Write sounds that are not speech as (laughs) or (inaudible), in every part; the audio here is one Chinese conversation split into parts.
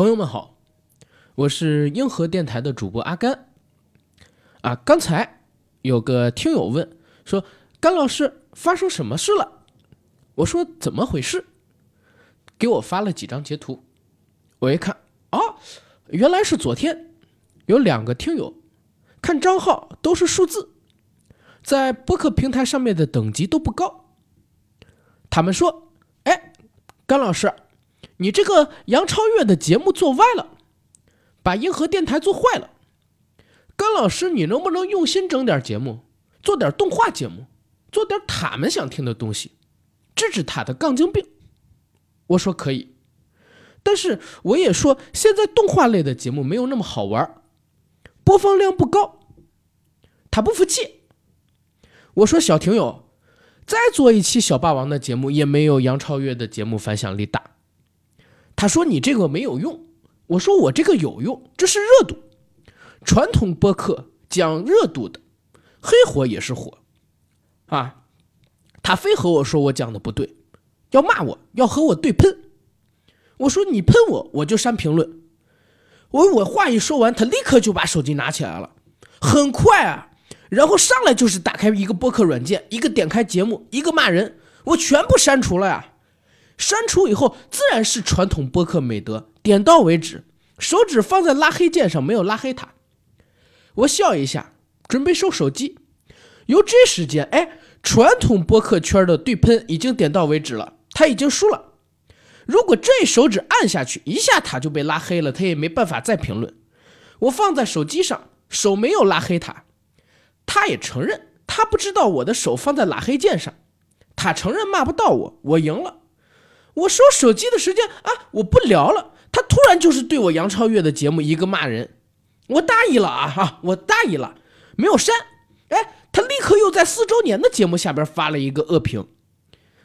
朋友们好，我是硬核电台的主播阿甘。啊，刚才有个听友问说，甘老师发生什么事了？我说怎么回事？给我发了几张截图，我一看，哦，原来是昨天有两个听友看账号都是数字，在播客平台上面的等级都不高。他们说，哎，甘老师。你这个杨超越的节目做歪了，把硬核电台做坏了。甘老师，你能不能用心整点节目，做点动画节目，做点他们想听的东西，治治他的杠精病？我说可以，但是我也说现在动画类的节目没有那么好玩，播放量不高。他不服气，我说小听友，再做一期小霸王的节目也没有杨超越的节目反响力大。他说：“你这个没有用。”我说：“我这个有用，这是热度。传统播客讲热度的，黑火也是火啊。”他非和我说我讲的不对，要骂我，要和我对喷。我说：“你喷我，我就删评论。”我我话一说完，他立刻就把手机拿起来了，很快啊，然后上来就是打开一个播客软件，一个点开节目，一个骂人，我全部删除了呀。删除以后，自然是传统播客美德，点到为止，手指放在拉黑键上，没有拉黑他。我笑一下，准备收手机。由这时间，哎，传统播客圈的对喷已经点到为止了，他已经输了。如果这手指按下去，一下他就被拉黑了，他也没办法再评论。我放在手机上，手没有拉黑他，他也承认他不知道我的手放在拉黑键上，他承认骂不到我，我赢了。我收手机的时间啊，我不聊了。他突然就是对我杨超越的节目一个骂人，我大意了啊哈，我大意了，没有删。哎，他立刻又在四周年的节目下边发了一个恶评，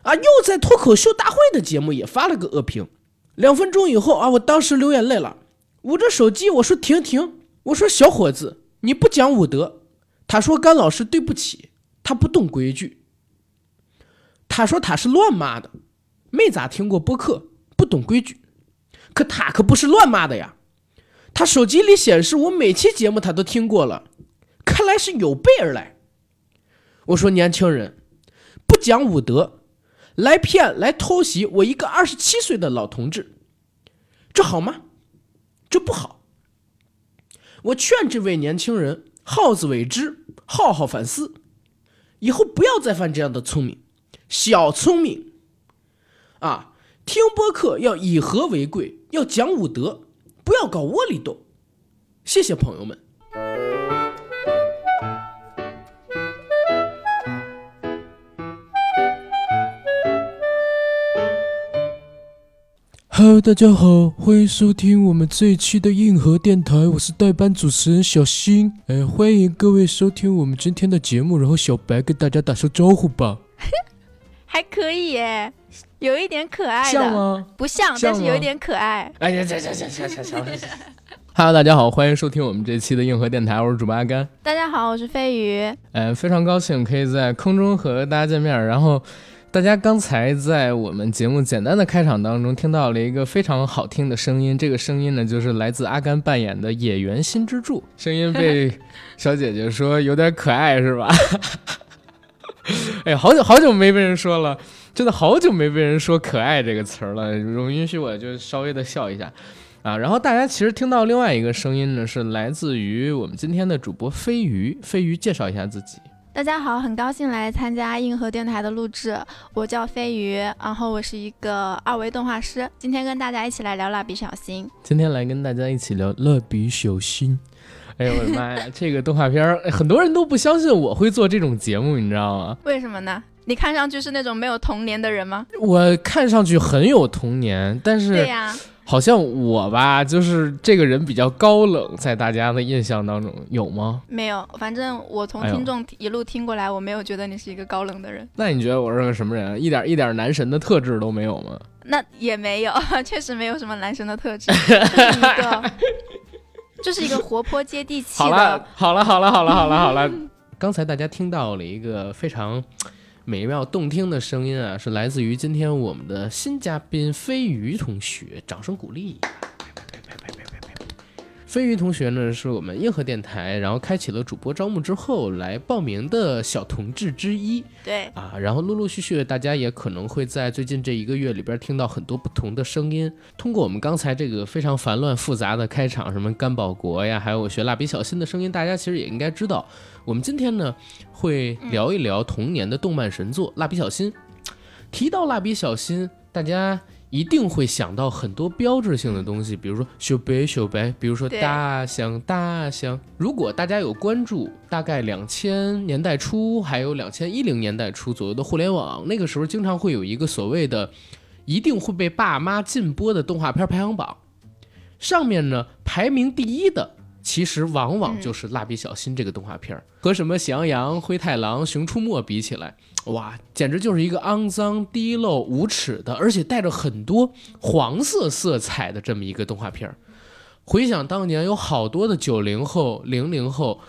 啊，又在脱口秀大会的节目也发了个恶评。两分钟以后啊，我当时流眼泪了，捂着手机我说停停，我说小伙子你不讲武德。他说甘老师对不起，他不懂规矩。他说他是乱骂的。没咋听过播客，不懂规矩，可他可不是乱骂的呀。他手机里显示我每期节目他都听过了，看来是有备而来。我说年轻人不讲武德，来骗来偷袭我一个二十七岁的老同志，这好吗？这不好。我劝这位年轻人好自为之，好好反思，以后不要再犯这样的聪明，小聪明。啊，听播客要以和为贵，要讲武德，不要搞窝里斗。谢谢朋友们。Hello，大家好，欢迎收听我们这一期的硬核电台，我是代班主持人小新。哎，欢迎各位收听我们今天的节目，然后小白跟大家打声招呼吧。(laughs) 还可以耶。有一点可爱的，像吗？不像，但是有一点可爱。哎呀，行行行行行行行。Hello，大家好，欢迎收听我们这期的硬核电台，我是主播阿甘。大家好，我是飞鱼。呃，非常高兴可以在空中和大家见面。然后，大家刚才在我们节目简单的开场当中听到了一个非常好听的声音，这个声音呢就是来自阿甘扮演的野原新之助，声音被小姐姐说有点可爱，是吧？(laughs) 哎，好久好久没被人说了。真的好久没被人说“可爱”这个词儿了，容允许我就稍微的笑一下，啊，然后大家其实听到另外一个声音呢，是来自于我们今天的主播飞鱼。飞鱼介绍一下自己。大家好，很高兴来参加硬核电台的录制，我叫飞鱼，然后我是一个二维动画师，今天跟大家一起来聊蜡笔小新。今天来跟大家一起聊蜡笔小新。(laughs) 哎呦我的妈呀，这个动画片儿，很多人都不相信我会做这种节目，你知道吗？为什么呢？你看上去是那种没有童年的人吗？我看上去很有童年，但是对呀，好像我吧，就是这个人比较高冷，在大家的印象当中有吗？没有，反正我从听众一路听过来，我没有觉得你是一个高冷的人。那你觉得我是个什么人？一点一点男神的特质都没有吗？那也没有，(laughs) 确实没有什么男神的特质，(laughs) 就是一个，就是一个活泼接地气的。好了，好了，好了，好了，好了，好了。(laughs) 刚才大家听到了一个非常。美妙动听的声音啊，是来自于今天我们的新嘉宾飞鱼同学，掌声鼓励！飞鱼同学呢，是我们硬核电台，然后开启了主播招募之后来报名的小同志之一对，啊。然后陆陆续续，大家也可能会在最近这一个月里边听到很多不同的声音。通过我们刚才这个非常繁乱复杂的开场，什么甘宝国呀，还有我学蜡笔小新的声音，大家其实也应该知道。我们今天呢会聊一聊童年的动漫神作《蜡笔小新》。提到蜡笔小新，大家一定会想到很多标志性的东西，比如说小白小白，比如说大象大象。如果大家有关注，大概两千年代初还有两千一零年代初左右的互联网，那个时候经常会有一个所谓的一定会被爸妈禁播的动画片排行榜，上面呢排名第一的。其实往往就是《蜡笔小新》这个动画片儿，和什么《喜羊羊》《灰太狼》《熊出没》比起来，哇，简直就是一个肮脏、低陋、无耻的，而且带着很多黄色色彩的这么一个动画片儿。回想当年，有好多的九零后、零零后，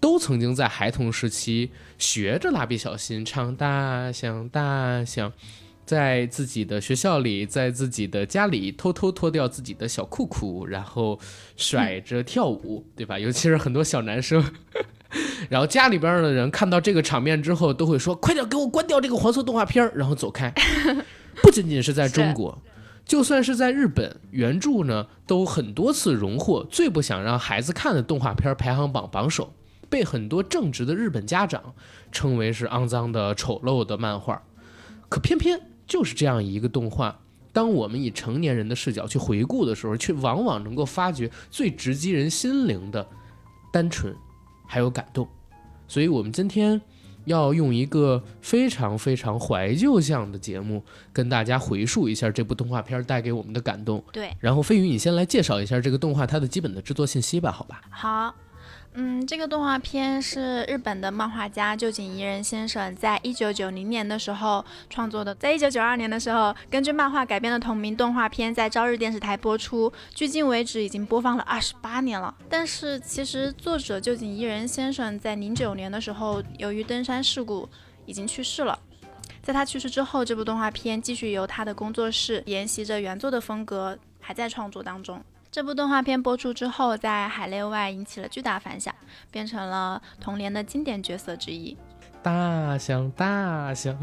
都曾经在孩童时期学着蜡笔小新唱大象大象，在自己的学校里，在自己的家里偷偷脱掉自己的小裤裤，然后甩着跳舞，对吧？尤其是很多小男生。(laughs) 然后家里边的人看到这个场面之后，都会说：“快点给我关掉这个黄色动画片儿！”然后走开。(laughs) 不仅仅是在中国，就算是在日本，原著呢都很多次荣获最不想让孩子看的动画片排行榜榜首，被很多正直的日本家长称为是肮脏的、丑陋的漫画。可偏偏就是这样一个动画，当我们以成年人的视角去回顾的时候，却往往能够发掘最直击人心灵的单纯，还有感动。所以，我们今天要用一个非常非常怀旧向的节目，跟大家回述一下这部动画片带给我们的感动。对，然后，飞宇，你先来介绍一下这个动画它的基本的制作信息吧，好吧？好，嗯，这个动画片是日本的漫画家旧井宜人先生在一九九零年的时候创作的，在一九九二年的时候，根据漫画改编的同名动画片在朝日电视台播出，距今为止已经播放了二十八年了。但是其实作者旧井宜人先生在零九年的时候，由于登山事故已经去世了。在他去世之后，这部动画片继续由他的工作室沿袭着原作的风格，还在创作当中。这部动画片播出之后，在海内外引起了巨大反响，变成了童年的经典角色之一。大象，大象。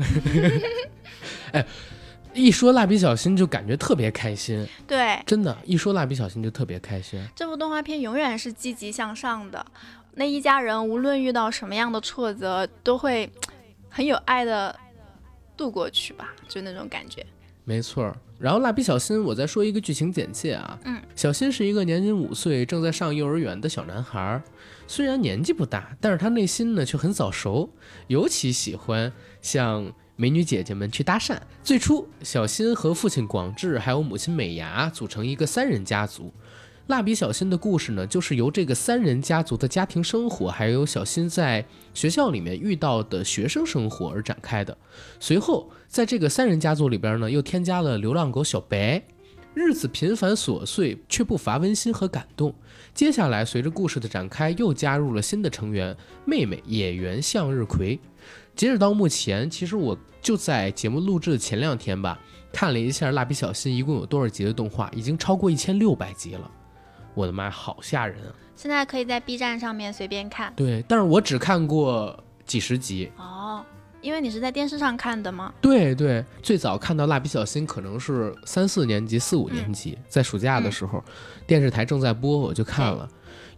(laughs) 哎，一说蜡笔小新就感觉特别开心，对，真的，一说蜡笔小新就特别开心。这部动画片永远是积极向上的，那一家人无论遇到什么样的挫折，都会很有爱的度过去吧，就那种感觉。没错儿，然后蜡笔小新，我再说一个剧情简介啊。嗯，小新是一个年仅五岁、正在上幼儿园的小男孩儿，虽然年纪不大，但是他内心呢却很早熟，尤其喜欢向美女姐姐们去搭讪。最初，小新和父亲广志还有母亲美伢组成一个三人家族。蜡笔小新的故事呢，就是由这个三人家族的家庭生活，还有小新在学校里面遇到的学生生活而展开的。随后，在这个三人家族里边呢，又添加了流浪狗小白，日子平凡琐碎，却不乏温馨和感动。接下来，随着故事的展开，又加入了新的成员妹妹野原向日葵。截止到目前，其实我就在节目录制的前两天吧，看了一下蜡笔小新一共有多少集的动画，已经超过一千六百集了。我的妈，好吓人啊！现在可以在 B 站上面随便看对，但是我只看过几十集。哦，因为你是在电视上看的吗？对对，最早看到蜡笔小新可能是三四年级、四五年级，在暑假的时候，电视台正在播，我就看了。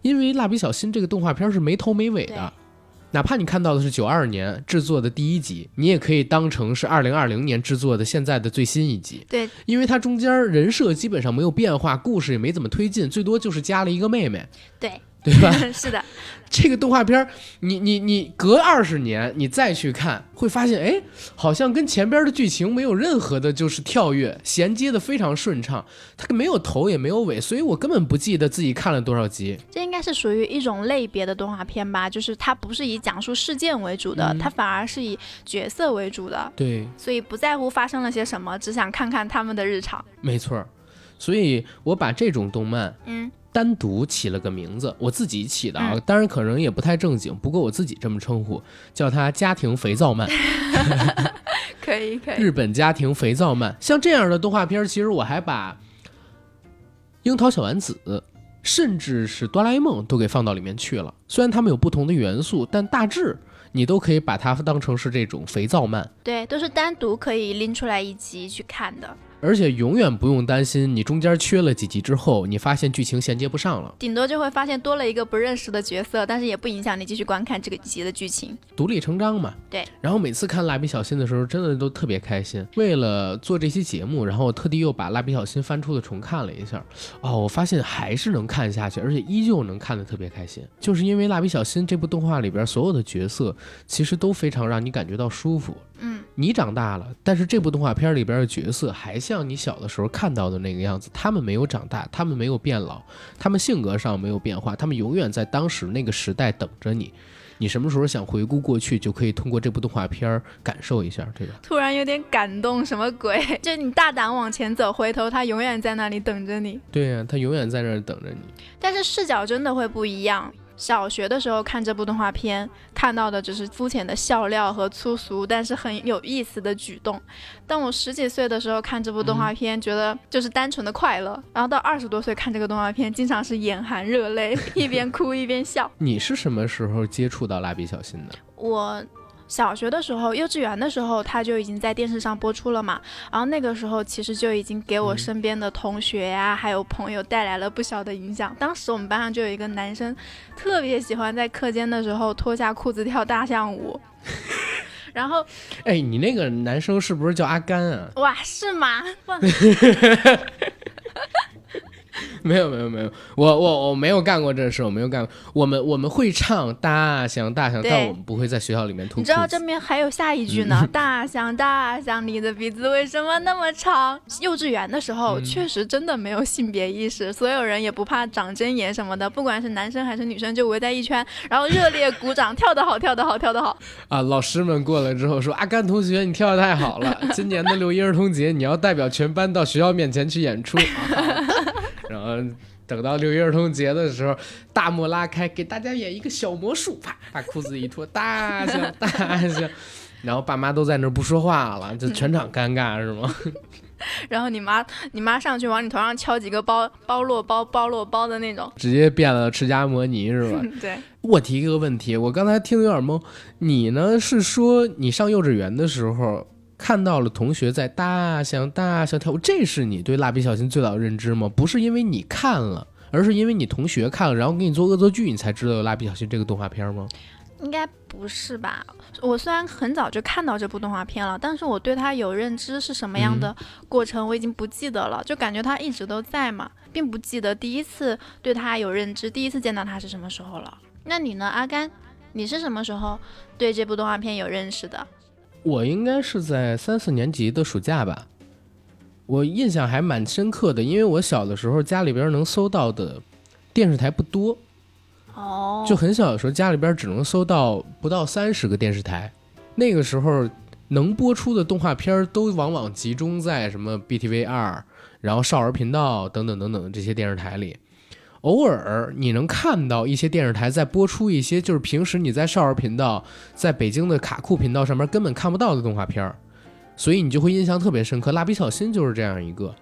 因为蜡笔小新这个动画片是没头没尾的，哪怕你看到的是九二年制作的第一集，你也可以当成是二零二零年制作的现在的最新一集，对，因为它中间人设基本上没有变化，故事也没怎么推进，最多就是加了一个妹妹，对，对吧？(laughs) 是的，这个动画片儿，你你你隔二十年你再去看，会发现，哎，好像跟前边的剧情没有任何的，就是跳跃，衔接的非常顺畅，它没有头也没有尾，所以我根本不记得自己看了多少集。这应该是属于一种类别的动画片吧，就是它不是以讲述事件为主的，嗯它反而是以角色为主的，对，所以不在乎发生了些什么，只想看看他们的日常。没错，所以我把这种动漫嗯，单独起了个名字，我自己起的啊，嗯当然可能也不太正经，不过我自己这么称呼，叫它家庭肥皂漫。(laughs) 可以可以，日本家庭肥皂漫，像这样的动画片，其实我还把《樱桃小丸子》甚至是哆啦 A 梦都给放到里面去了。虽然它们有不同的元素，但大致你都可以把它当成是这种肥皂漫。对，都是单独可以拎出来一集去看的。而且永远不用担心，你中间缺了几集之后，你发现剧情衔接不上了，顶多就会发现多了一个不认识的角色，但是也不影响你继续观看这个集的剧情，独立成章嘛。对。然后每次看蜡笔小新的时候，真的都特别开心。为了做这期节目，然后我特地又把蜡笔小新翻出的重看了一下，哦，我发现还是能看下去，而且依旧能看得特别开心，就是因为蜡笔小新这部动画里边所有的角色，其实都非常让你感觉到舒服。嗯。你长大了，但是这部动画片里边的角色还像你小的时候看到的那个样子，他们没有长大，他们没有变老，他们性格上没有变化，他们永远在当时那个时代等着你。你什么时候想回顾过去，就可以通过这部动画片感受一下这个。突然有点感动，什么鬼？就你大胆往前走，回头他永远在那里等着你。对呀，他永远在那儿等着你。但是视角真的会不一样。小学的时候看这部动画片，看到的只是肤浅的笑料和粗俗，但是很有意思的举动。当我十几岁的时候看这部动画片，觉得就是单纯的快乐。然后到二十多岁看这个动画片，经常是眼含热泪，(laughs) 一边哭一边笑。你是什么时候接触到蜡笔小新的？我。小学的时候，幼稚园的时候，他就已经在电视上播出了嘛。然后那个时候，其实就已经给我身边的同学呀，还有朋友带来了不小的影响。当时我们班上就有一个男生，特别喜欢在课间的时候脱下裤子跳大象舞。(laughs) 然后，哎，你那个男生是不是叫阿甘啊？哇，是吗？(laughs) (laughs) 没有没有没有，我我我没有干过这事，我没有干过。我们我们会唱大象大象，但我们不会在学校里面吐。你知道这边还有下一句呢？(laughs) 大象大象，你的鼻子为什么那么长？幼稚园的时候确实真的没有性别意识，所有人也不怕长针眼什么的，不管是男生还是女生，就围在一圈，然后热烈鼓掌，跳得好，跳得好，跳得好。(laughs) 啊，老师们过来之后说：“阿甘同学，你跳得太好了！今年的六一儿童节，你要代表全班到学校面前去演出。”然后等到六一儿童节的时候，大幕拉开，给大家演一个小魔术，啪，(laughs) 把裤子一脱，大笑大笑，然后爸妈都在那不说话了，就全场尴尬是吗？(laughs) 然后你妈你妈上去往你头上敲几个包包落包包落包的那种，直接变了释迦摩尼是吧？(laughs) 对。我提一个问题，我刚才听的有点懵，你呢是说你上幼稚园的时候？看到了同学在大象大象跳舞，这是你对蜡笔小新最早的认知吗？不是因为你看了，而是因为你同学看了，然后给你做恶作剧，你才知道有蜡笔小新这个动画片吗？应该不是吧？我虽然很早就看到这部动画片了，但是我对它有认知是什么样的过程，我已经不记得了，就感觉它一直都在嘛，并不记得第一次对它有认知，第一次见到它是什么时候了。那你呢，阿甘？你是什么时候对这部动画片有认识的？我应该是在三四年级的暑假吧，我印象还蛮深刻的，因为我小的时候家里边能搜到的电视台不多，哦，就很小的时候家里边只能搜到不到三十个电视台，那个时候能播出的动画片都往往集中在什么 BTV 二，然后少儿频道等等等等这些电视台里。偶尔你能看到一些电视台在播出一些就是平时你在少儿频道、在北京的卡酷频道上面根本看不到的动画片儿，所以你就会印象特别深刻。蜡笔小新就是这样一个，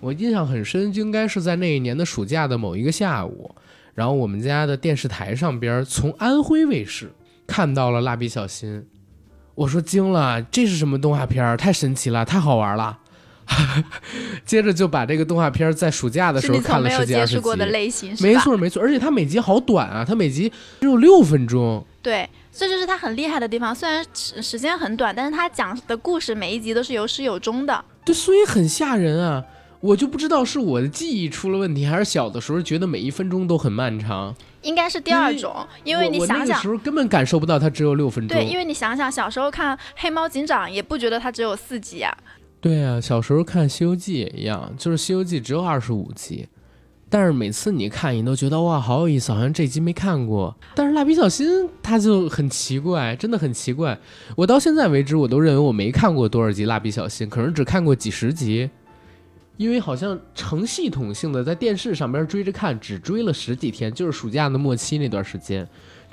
我印象很深，应该是在那一年的暑假的某一个下午，然后我们家的电视台上边从安徽卫视看到了蜡笔小新，我说惊了，这是什么动画片儿？太神奇了，太好玩了。(laughs) 接着就把这个动画片在暑假的时候看了十几二十集，没错没错，而且它每集好短啊，它每集只有六分钟。对，这就是它很厉害的地方。虽然时时间很短，但是它讲的故事每一集都是有始有终的。对，所以很吓人啊！我就不知道是我的记忆出了问题，还是小的时候觉得每一分钟都很漫长。应该是第二种，因为你想想，时候根本感受不到它只有六分钟。对，因为你想想，小时候看《黑猫警长》也不觉得它只有四集啊。对呀，小时候看《西游记》也一样，就是《西游记》只有二十五集，但是每次你看，你都觉得哇，好有意思，好像这集没看过。但是蜡笔小新它就很奇怪，真的很奇怪。我到现在为止，我都认为我没看过多少集蜡笔小新，可能只看过几十集。因为好像成系统性的在电视上边追着看，只追了十几天，就是暑假的末期那段时间，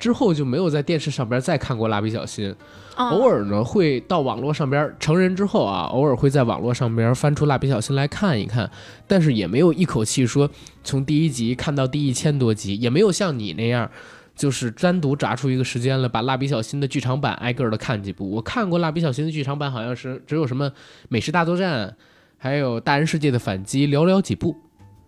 之后就没有在电视上边再看过蜡笔小新。偶尔呢会到网络上边，成人之后啊，偶尔会在网络上边翻出蜡笔小新来看一看，但是也没有一口气说从第一集看到第一千多集，也没有像你那样，就是单独炸出一个时间来把蜡笔小新的剧场版挨个的看几部。我看过蜡笔小新的剧场版，好像是只有什么美食大作战。还有大人世界的反击，寥寥几部，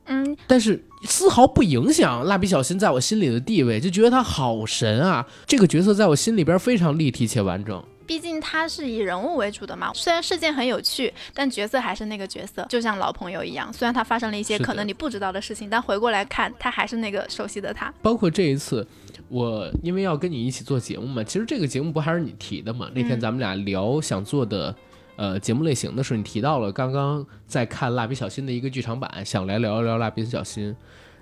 嗯，但是丝毫不影响蜡笔小新在我心里的地位，就觉得他好神啊！这个角色在我心里边非常立体且完整。毕竟他是以人物为主的嘛，虽然事件很有趣，但角色还是那个角色，就像老朋友一样。虽然他发生了一些可能你不知道的事情，但回过来看，他还是那个熟悉的他。包括这一次，我因为要跟你一起做节目嘛，其实这个节目不还是你提的嘛？那天咱们俩聊想做的。呃，节目类型的时候，你提到了刚刚在看《蜡笔小新》的一个剧场版，想来聊一聊《蜡笔小新》。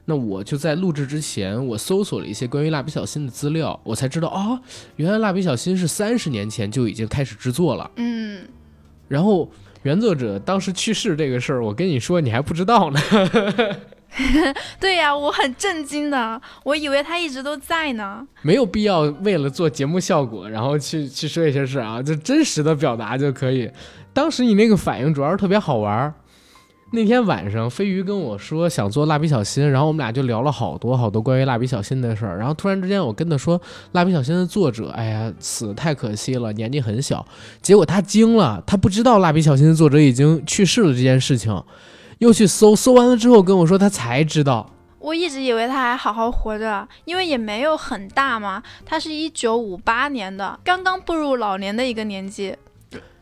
那我就在录制之前，我搜索了一些关于《蜡笔小新》的资料，我才知道哦，原来《蜡笔小新》是三十年前就已经开始制作了。嗯。然后原作者当时去世这个事儿，我跟你说，你还不知道呢。(laughs) 对呀，我很震惊的，我以为他一直都在呢。没有必要为了做节目效果，然后去去说一些事啊，就真实的表达就可以。当时你那个反应主要是特别好玩。那天晚上，飞鱼跟我说想做蜡笔小新，然后我们俩就聊了好多好多关于蜡笔小新的事儿。然后突然之间，我跟他说，蜡笔小新的作者，哎呀，死太可惜了，年纪很小。结果他惊了，他不知道蜡笔小新的作者已经去世了这件事情。又去搜，搜完了之后跟我说，他才知道。我一直以为他还好好活着，因为也没有很大嘛。他是一九五八年的，刚刚步入老年的一个年纪。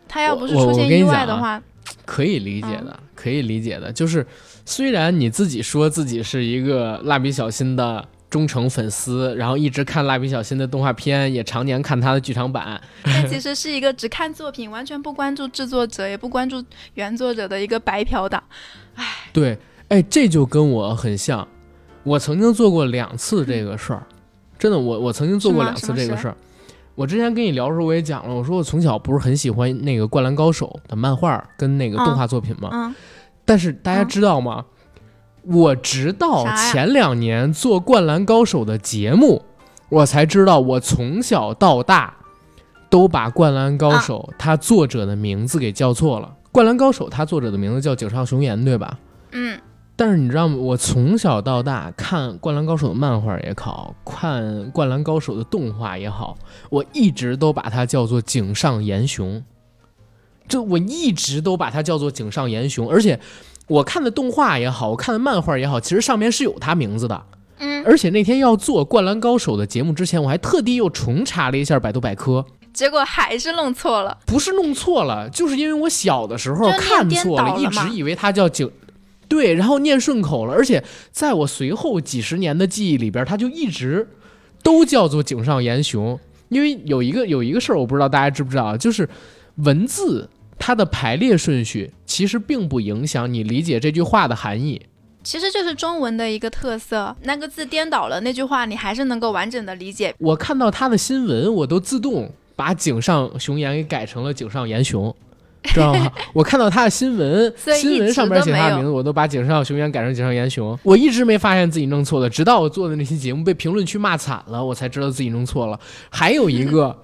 他要不是出现意外的话，(tsk) 可以理解的，可以理解的。就是虽然你自己说自己是一个蜡笔小新的。忠诚粉丝，然后一直看蜡笔小新的动画片，也常年看他的剧场版。但其 (laughs) 实是一个只看作品，完全不关注制作者，也不关注原作者的一个白嫖党。唉，对，哎，这就跟我很像。我曾经做过两次这个事儿，真的，我我曾经做过两次这个事儿。我之前跟你聊的时候，我也讲了，我说我从小不是很喜欢那个《灌篮高手》的漫画跟那个动画作品嘛？嗯。但是大家知道吗？我直到前两年做《灌篮高手》的节目，我才知道，我从小到大都把《灌篮高手》它作者的名字给叫错了。《灌篮高手》他作者的名字叫井上雄彦，对吧？嗯。但是你知道吗？我从小到大看《灌篮高手》的漫画也好，看《灌篮高手》的动画也好，我一直都把它叫做井上岩雄。这我一直都把它叫做井上岩雄，而且。我看的动画也好，我看的漫画也好，其实上面是有他名字的。嗯，而且那天要做《灌篮高手》的节目之前，我还特地又重查了一下百度百科，结果还是弄错了。不是弄错了，就是因为我小的时候看错了，一直以为它叫井，对，然后念顺口了。而且在我随后几十年的记忆里边，它就一直都叫做井上岩雄。因为有一个有一个事儿，我不知道大家知不知道，就是文字。它的排列顺序其实并不影响你理解这句话的含义，其实就是中文的一个特色，那个字颠倒了，那句话你还是能够完整的理解。我看到他的新闻，我都自动把井上雄彦给改成了井上岩雄，知道吗？(laughs) 我看到他的新闻，(laughs) 新闻上面写他的名字，我都把井上雄彦改成井上岩雄。我一直没发现自己弄错了，直到我做的那期节目被评论区骂惨了，我才知道自己弄错了。还有一个，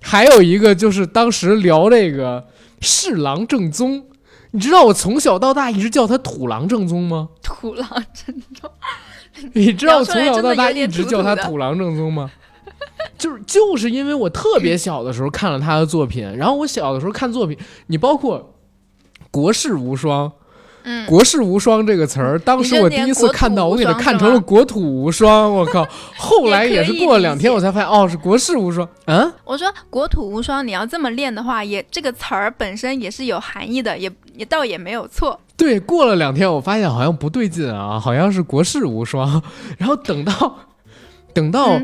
还有一个就是当时聊这个。侍郎正宗，你知道我从小到大一直叫他土狼正宗吗？土狼正宗，(laughs) 你知道我从小到大一直叫他土狼正宗吗？就是就是因为我特别小的时候看了他的作品，然后我小的时候看作品，你包括《国士无双》。嗯，国士无双这个词儿，当时我第一次看到，我给它看成了国土无双。我靠！(laughs) 后来也是过了两天，我才发现，哦，是国士无双。嗯，我说国土无双，你要这么练的话，也这个词儿本身也是有含义的，也也倒也没有错。对，过了两天，我发现好像不对劲啊，好像是国士无双。(laughs) 然后等到等到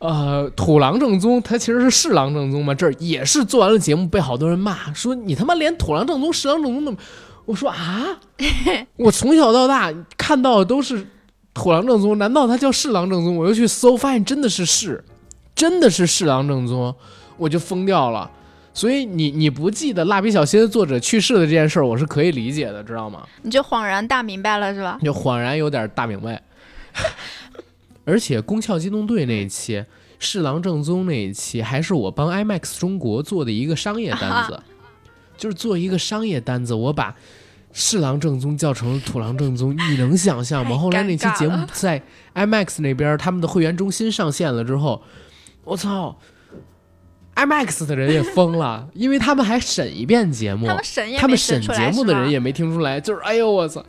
呃土狼正宗，他其实是侍郎正宗嘛，这儿也是做完了节目被好多人骂，说你他妈连土狼正宗、侍郎正宗都。我说啊，(laughs) 我从小到大看到的都是土狼正宗，难道他叫侍郎正宗？我又去搜，发现真的是侍，真的是侍郎正宗，我就疯掉了。所以你你不记得蜡笔小新的作者去世的这件事儿，我是可以理解的，知道吗？你就恍然大明白了是吧？你就恍然有点大明白。而且《宫壳机动队》那一期，侍郎正宗那一期，还是我帮 IMAX 中国做的一个商业单子，就是做一个商业单子，我把侍郎正宗叫成了土郎正宗，你能想象吗？后来那期节目在 IMAX 那边他们的会员中心上线了之后，我操！IMAX 的人也疯了，(laughs) 因为他们还审一遍节目，他们审也他们没审节目的人也没听出来，就是哎呦我操！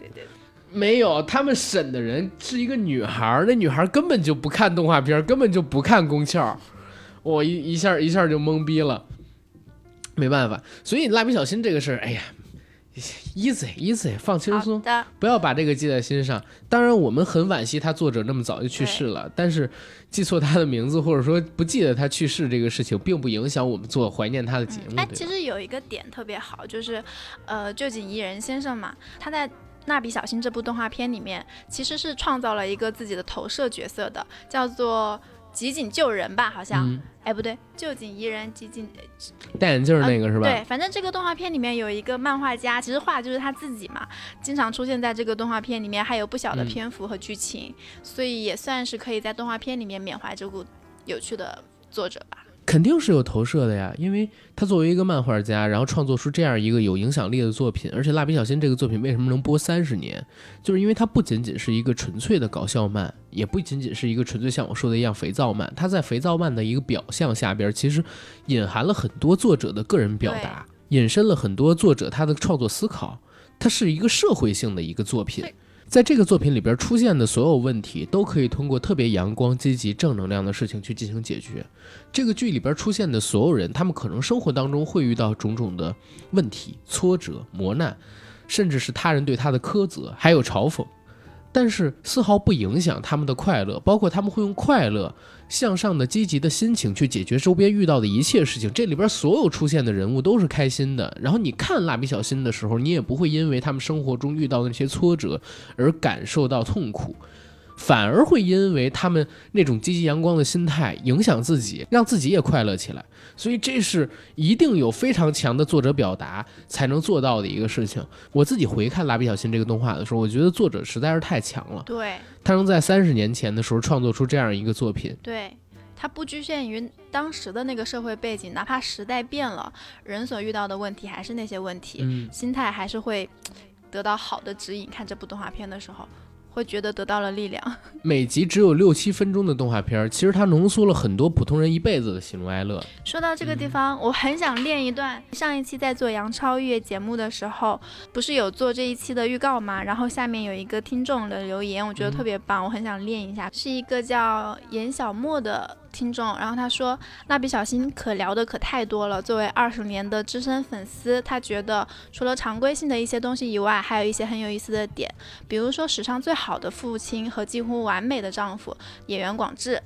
没有，他们审的人是一个女孩儿，那女孩儿根本就不看动画片，根本就不看宫壳，我一一下一下就懵逼了，没办法，所以蜡笔小新这个事儿，哎呀，easy easy，放轻松，不要把这个记在心上。当然，我们很惋惜他作者那么早就去世了，但是记错他的名字或者说不记得他去世这个事情，并不影响我们做怀念他的节目，哎，其实有一个点特别好，就是，呃，旧井宜人先生嘛，他在《蜡笔小新》这部动画片里面，其实是创造了一个自己的投射角色的，叫做吉井救人吧，好像，嗯，哎，不对，旧井宜人吉井，戴眼镜儿那个是吧？对，反正这个动画片里面有一个漫画家，其实画就是他自己嘛，经常出现在这个动画片里面，还有不小的嗯篇幅和剧情，所以也算是可以在动画片里面缅怀这部有趣的作者吧。肯定是有投射的呀，因为他作为一个漫画家，然后创作出这样一个有影响力的作品，而且《蜡笔小新》这个作品为什么能播三十年，就是因为它不仅仅是一个纯粹的搞笑漫，也不仅仅是一个纯粹像我说的一样肥皂漫，它在肥皂漫的一个表象下边，其实隐含了很多作者的个人表达，引申了很多作者他的创作思考，它是一个社会性的一个作品对。在这个作品里边出现的所有问题，都可以通过特别阳光、积极、正能量的事情去进行解决。这个剧里边出现的所有人，他们可能生活当中会遇到种种的问题、挫折、磨难，甚至是他人对他的苛责，还有嘲讽，但是丝毫不影响他们的快乐，包括他们会用快乐、向上的、积极的心情去解决周边遇到的一切事情。这里边所有出现的人物都是开心的。然后你看蜡笔小新的时候，你也不会因为他们生活中遇到的那些挫折而感受到痛苦。反而会因为他们那种积极阳光的心态影响自己，让自己也快乐起来。所以这是一定有非常强的作者表达才能做到的一个事情。我自己回看《蜡笔小新》这个动画的时候，我觉得作者实在是太强了，对他能在三十年前的时候创作出这样一个作品。对，它不局限于当时的那个社会背景，哪怕时代变了，人所遇到的问题还是那些问题，嗯，心态还是会得到好的指引。看这部动画片的时候，会觉得得到了力量。每集只有六七分钟的动画片儿，其实它浓缩了很多普通人一辈子的喜怒哀乐。说到这个地方，我很想练一段。上一期在做杨超越节目的时候，不是有做这一期的预告吗？然后下面有一个听众的留言，我觉得特别棒，我很想练一下。是一个叫严小莫的听众，然后他说：“蜡笔小新可聊的可太多了。作为二十年的资深粉丝，他觉得除了常规性的一些东西以外，还有一些很有意思的点，比如说史上最好的父亲和几乎完美的丈夫演员广志。”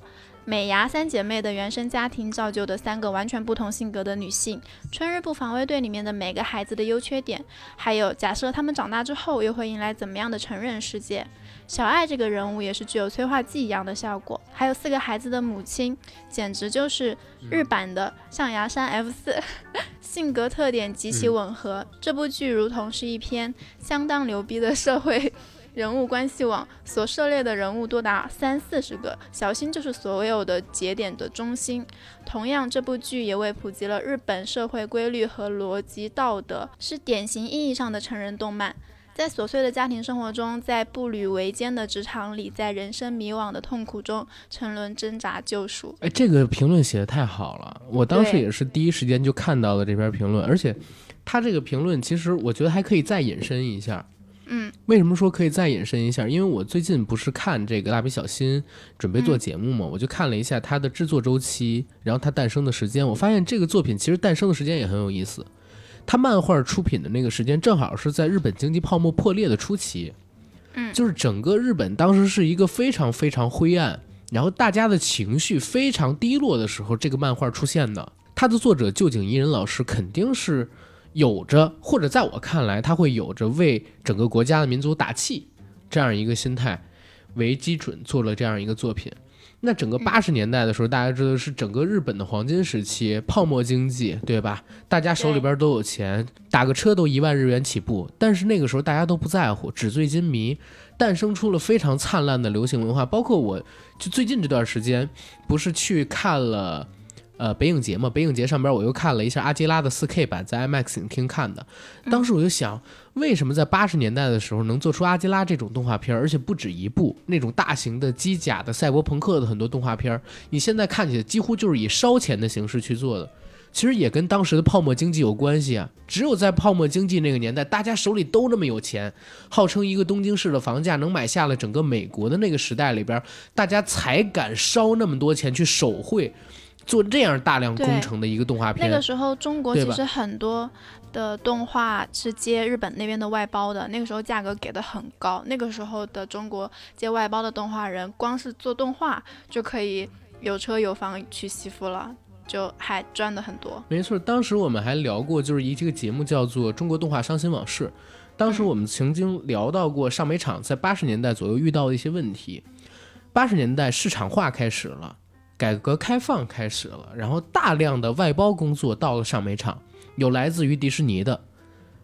美伢三姐妹的原生家庭造就的三个完全不同性格的女性，春日部防卫队里面的每个孩子的优缺点，还有假设他们长大之后又会迎来怎么样的成人世界。小爱这个人物也是具有催化剂一样的效果，还有四个孩子的母亲，简直就是日版的象牙山 F 四，(laughs) 性格特点极其吻合。这部剧如同是一篇相当牛逼的社会 (laughs) 人物关系网，所涉猎的人物多达三四十个，小新就是所有的节点的中心。同样，这部剧也为普及了日本社会规律和逻辑道德，是典型意义上的成人动漫。在琐碎的家庭生活中，在步履维艰的职场里，在人生迷惘的痛苦中沉沦挣扎救赎。哎，这个评论写的太好了，我当时也是第一时间就看到了这篇评论，而且他这个评论其实我觉得还可以再引申一下。嗯，为什么说可以再引申一下？因为我最近不是看这个蜡笔小新准备做节目嘛，我就看了一下它的制作周期，然后它诞生的时间，我发现这个作品其实诞生的时间也很有意思。它漫画出品的那个时间正好是在日本经济泡沫破裂的初期，嗯就是整个日本当时是一个非常非常灰暗，然后大家的情绪非常低落的时候，这个漫画出现的。它的作者旧井伊人老师肯定是有着，或者在我看来，他会有着为整个国家的民族打气这样一个心态为基准做了这样一个作品。那整个八十年代的时候，大家知道是整个日本的黄金时期，泡沫经济，对吧？大家手里边都有钱，打个车都一万日元起步。但是那个时候大家都不在乎，纸醉金迷，诞生出了非常灿烂的流行文化。包括我就最近这段时间，不是去看了。呃，北影节嘛，北影节上边我又看了一下阿基拉的 4K 版，在 IMAX 影厅看的。当时我就想，为什么在八十年代的时候能做出阿基拉这种动画片，而且不止一部那种大型的机甲的赛博朋克的很多动画片，你现在看起来几乎就是以烧钱的形式去做的。其实也跟当时的泡沫经济有关系啊。只有在泡沫经济那个年代，大家手里都那么有钱，号称一个东京市的房价能买下了整个美国的那个时代里边，大家才敢烧那么多钱去手绘。做这样大量工程的一个动画片，那个时候中国其实很多的动画是接日本那边的外包的，那个时候价格给的很高。那个时候的中国接外包的动画人，光是做动画就可以有车有房娶媳妇了，就还赚的很多。没错，当时我们还聊过，就是一这个节目叫做《中国动画伤心往事》，当时我们曾经聊到过上美厂在八十年代左右遇到的一些问题。八十年代市场化开始了。改革开放开始了，然后大量的外包工作到了上美厂，有来自于迪士尼的，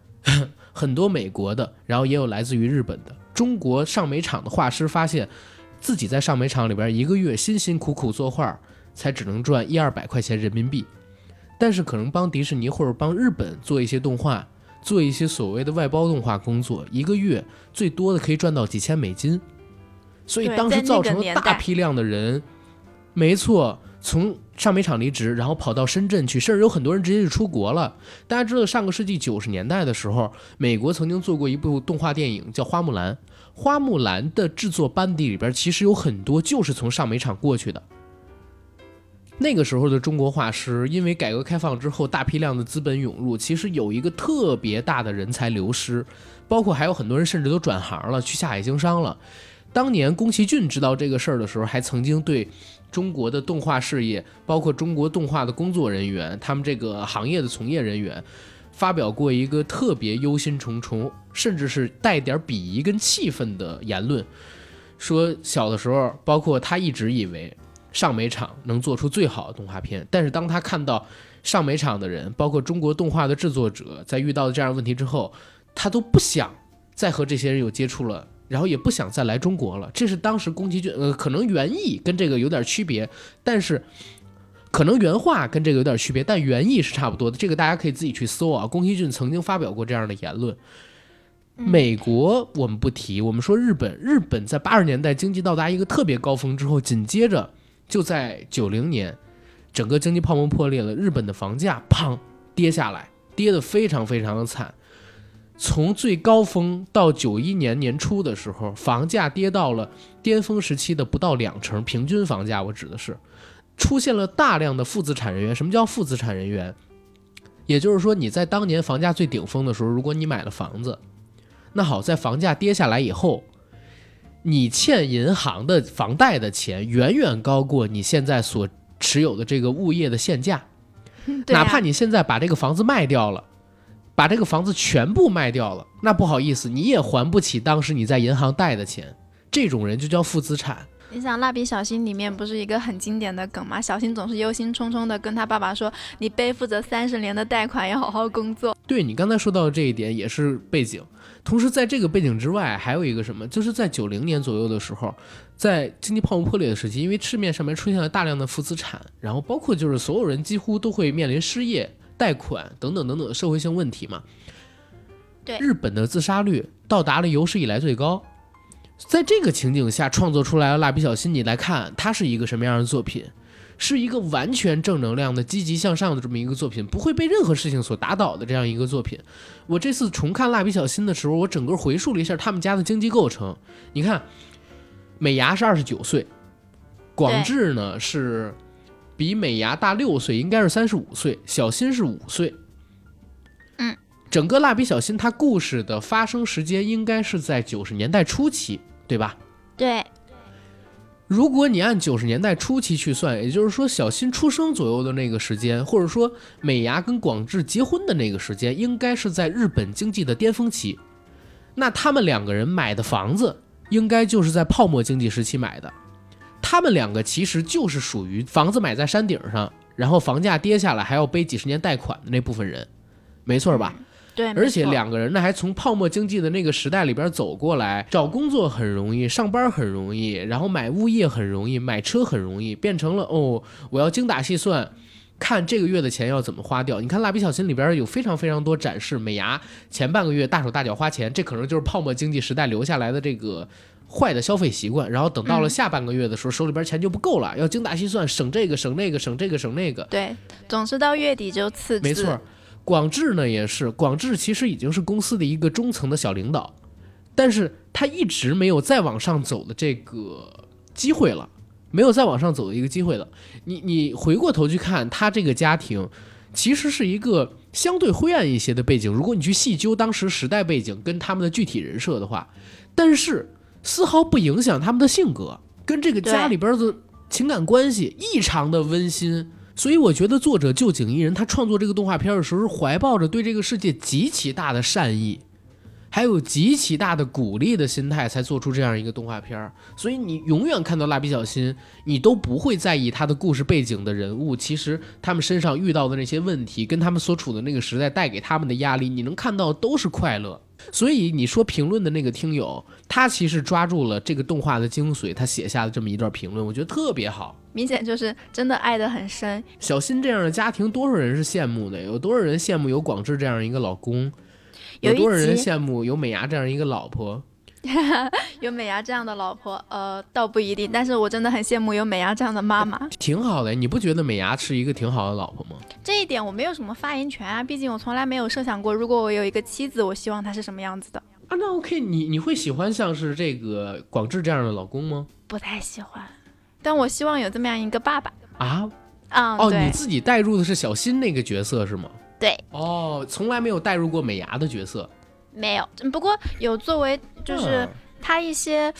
(coughs) 很多美国的，然后也有来自于日本的。中国上美厂的画师发现，自己在上美厂里边一个月辛辛苦苦作画，才只能赚一二百块钱人民币，但是可能帮迪士尼或者帮日本做一些动画，做一些所谓的外包动画工作，一个月最多的可以赚到几千美金，所以当时造成了大批量的人。没错，从上美厂离职，然后跑到深圳去，甚至有很多人直接就出国了。大家知道，上个世纪九十年代的时候，美国曾经做过一部动画电影叫《花木兰》，《花木兰》的制作班底里边其实有很多就是从上美厂过去的。那个时候的中国画师，因为改革开放之后大批量的资本涌入，其实有一个特别大的人才流失，包括还有很多人甚至都转行了，去下海经商了。当年宫崎骏知道这个事儿的时候，还曾经对。中国的动画事业，包括中国动画的工作人员，他们这个行业的从业人员，发表过一个特别忧心忡忡，甚至是带点鄙夷跟气愤的言论，说小的时候，包括他一直以为上美厂能做出最好的动画片，但是当他看到上美厂的人，包括中国动画的制作者，在遇到这样问题之后，他都不想再和这些人有接触了。然后也不想再来中国了，这是当时宫崎骏，呃，可能原意跟这个有点区别，但是可能原话跟这个有点区别，但原意是差不多的。这个大家可以自己去搜啊。宫崎骏曾经发表过这样的言论。美国我们不提，我们说日本，日本在八十年代经济到达一个特别高峰之后，紧接着就在九零年，整个经济泡沫破裂了，日本的房价砰跌下来，跌得非常非常的惨。从最高峰到九一年年初的时候，房价跌到了巅峰时期的不到两成，平均房价我指的是，出现了大量的负资产人员。什么叫负资产人员？也就是说，你在当年房价最顶峰的时候，如果你买了房子，那好，在房价跌下来以后，你欠银行的房贷的钱远远高过你现在所持有的这个物业的现价，(laughs) 哪怕你现在把这个房子卖掉了。把这个房子全部卖掉了，那不好意思，你也还不起当时你在银行贷的钱。这种人就叫负资产。你想《蜡笔小新》里面不是一个很经典的梗吗？小新总是忧心忡忡的跟他爸爸说：“你背负着三十年的贷款，要好好工作。”对你刚才说到的这一点也是背景。同时，在这个背景之外，还有一个什么？就是在九零年左右的时候，在经济泡沫破裂的时期，因为市面上面出现了大量的负资产，然后包括就是所有人几乎都会面临失业。贷款等等等等的社会性问题嘛，对日本的自杀率到达了有史以来最高，在这个情景下创作出来的蜡笔小新，你来看它是一个什么样的作品？是一个完全正能量的、积极向上的这么一个作品，不会被任何事情所打倒的这样一个作品。我这次重看蜡笔小新的时候，我整个回溯了一下他们家的经济构成。你看，美伢是二十九岁，广志呢是。比美伢大六岁，应该是三十五岁。小新是五岁。嗯，整个蜡笔小新它故事的发生时间应该是在九十年代初期，对吧？对。如果你按九十年代初期去算，也就是说小新出生左右的那个时间，或者说美伢跟广志结婚的那个时间，应该是在日本经济的巅峰期。那他们两个人买的房子，应该就是在泡沫经济时期买的。他们两个其实就是属于房子买在山顶上，然后房价跌下来还要背几十年贷款的那部分人，没错吧？对，而且两个人呢还从泡沫经济的那个时代里边走过来，找工作很容易，上班很容易，然后买物业很容易，买车很容易，变成了哦，我要精打细算。看这个月的钱要怎么花掉？你看《蜡笔小新》里边有非常非常多展示美牙前半个月大手大脚花钱，这可能就是泡沫经济时代留下来的这个坏的消费习惯。然后等到了嗯下半个月的时候，手里边钱就不够了，要精打细算，省这个省那个，省这个省那个。对，总是到月底就刺激。没错，广志呢也是，广志其实已经是公司的一个中层的小领导，但是他一直没有再往上走的这个机会了，没有再往上走的一个机会了。你你回过头去看他这个家庭，其实是一个相对灰暗一些的背景。如果你去细究当时时代背景跟他们的具体人设的话，但是丝毫不影响他们的性格，跟这个家里边的情感关系异常的温馨。所以我觉得作者旧井一人他创作这个动画片的时候，是怀抱着对这个世界极其大的善意，还有极其大的鼓励的心态，才做出这样一个动画片儿。所以你永远看到蜡笔小新，你都不会在意他的故事背景的人物，其实他们身上遇到的那些问题，跟他们所处的那个时代带给他们的压力，你能看到都是快乐。所以你说评论的那个听友，他其实抓住了这个动画的精髓，他写下了这么一段评论，我觉得特别好。明显就是真的爱得很深。小新这样的家庭，多少人是羡慕的？有多少人羡慕有广志这样一个老公？有一多少人羡慕有美伢这样一个老婆？(laughs) 有美牙这样的老婆，呃，倒不一定，但是我真的很羡慕有美牙这样的妈妈。挺好的，你不觉得美牙是一个挺好的老婆吗？这一点我没有什么发言权啊，毕竟我从来没有设想过，如果我有一个妻子，我希望她是什么样子的。啊，那 OK，你你会喜欢像是这个广志这样的老公吗？不太喜欢，但我希望有这么样一个爸爸。啊，嗯，哦，你自己带入的是小新那个角色是吗？对，哦，从来没有带入过美牙的角色，没有，不过有作为就是嗯他一些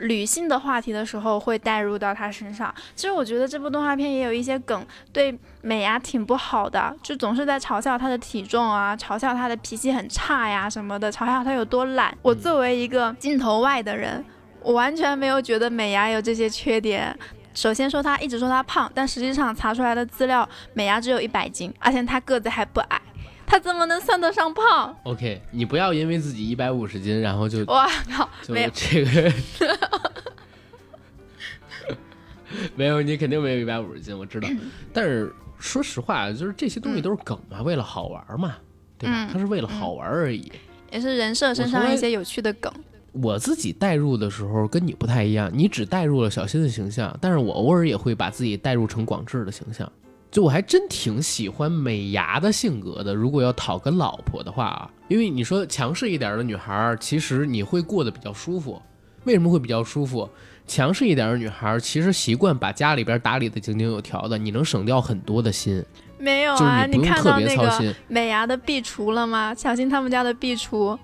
女性的话题的时候会带入到他身上。其实我觉得这部动画片也有一些梗对美伢挺不好的，就总是在嘲笑她的体重啊，嘲笑她的脾气很差呀什么的，嘲笑她有多懒。我作为一个镜头外的人，我完全没有觉得美伢有这些缺点。首先说她一直说她胖，但实际上查出来的资料，美伢只有一百斤，而且她个子还不矮，她怎么能算得上胖？OK，你不要因为自己一百五十斤，然后就哇靠，就没有这个，没有，你肯定没有一百五十斤，我知道。但是说实话，就是这些东西都是梗嘛，为了好玩嘛，对吧？嗯是为了好玩而已。也是人设身上一些有趣的梗。我自己带入的时候跟你不太一样，你只带入了小新的形象，但是我偶尔也会把自己带入成广志的形象。就我还真挺喜欢美牙的性格的。如果要讨个老婆的话啊，因为你说强势一点的女孩儿，其实你会过得比较舒服。为什么会比较舒服？强势一点的女孩儿其实习惯把家里边打理的井井有条的，你能省掉很多的心，没有啊，你看特别到那个操心。美牙的壁橱了吗？小新他们家的壁橱，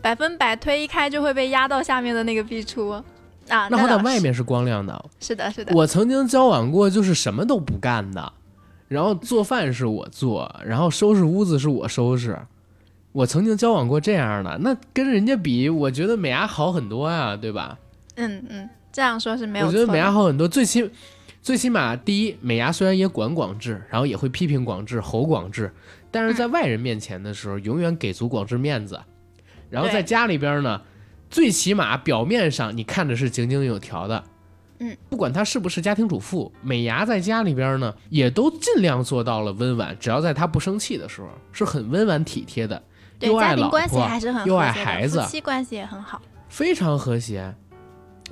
百分百推一开就会被压到下面的那个壁橱啊。那好歹外面是光亮的，是的，是的。我曾经交往过，就是什么都不干的，然后做饭是我做，然后收拾屋子是我收拾。我曾经交往过这样的，那跟人家比，我觉得美伢好很多呀，对吧？嗯嗯，这样说是没有错。我觉得美伢好很多，最起最起码第一，美伢虽然也管广志，然后也会批评广志、吼广志，但是在外人面前的时候，永远给足广志面子。然后在家里边呢，最起码表面上你看着是井井有条的，嗯，不管她是不是家庭主妇，美伢在家里边呢，也都尽量做到了温婉，只要在她不生气的时候，是很温婉体贴的，对又爱老家庭关系婆还是很又爱孩子夫妻关系也很好。非常和谐。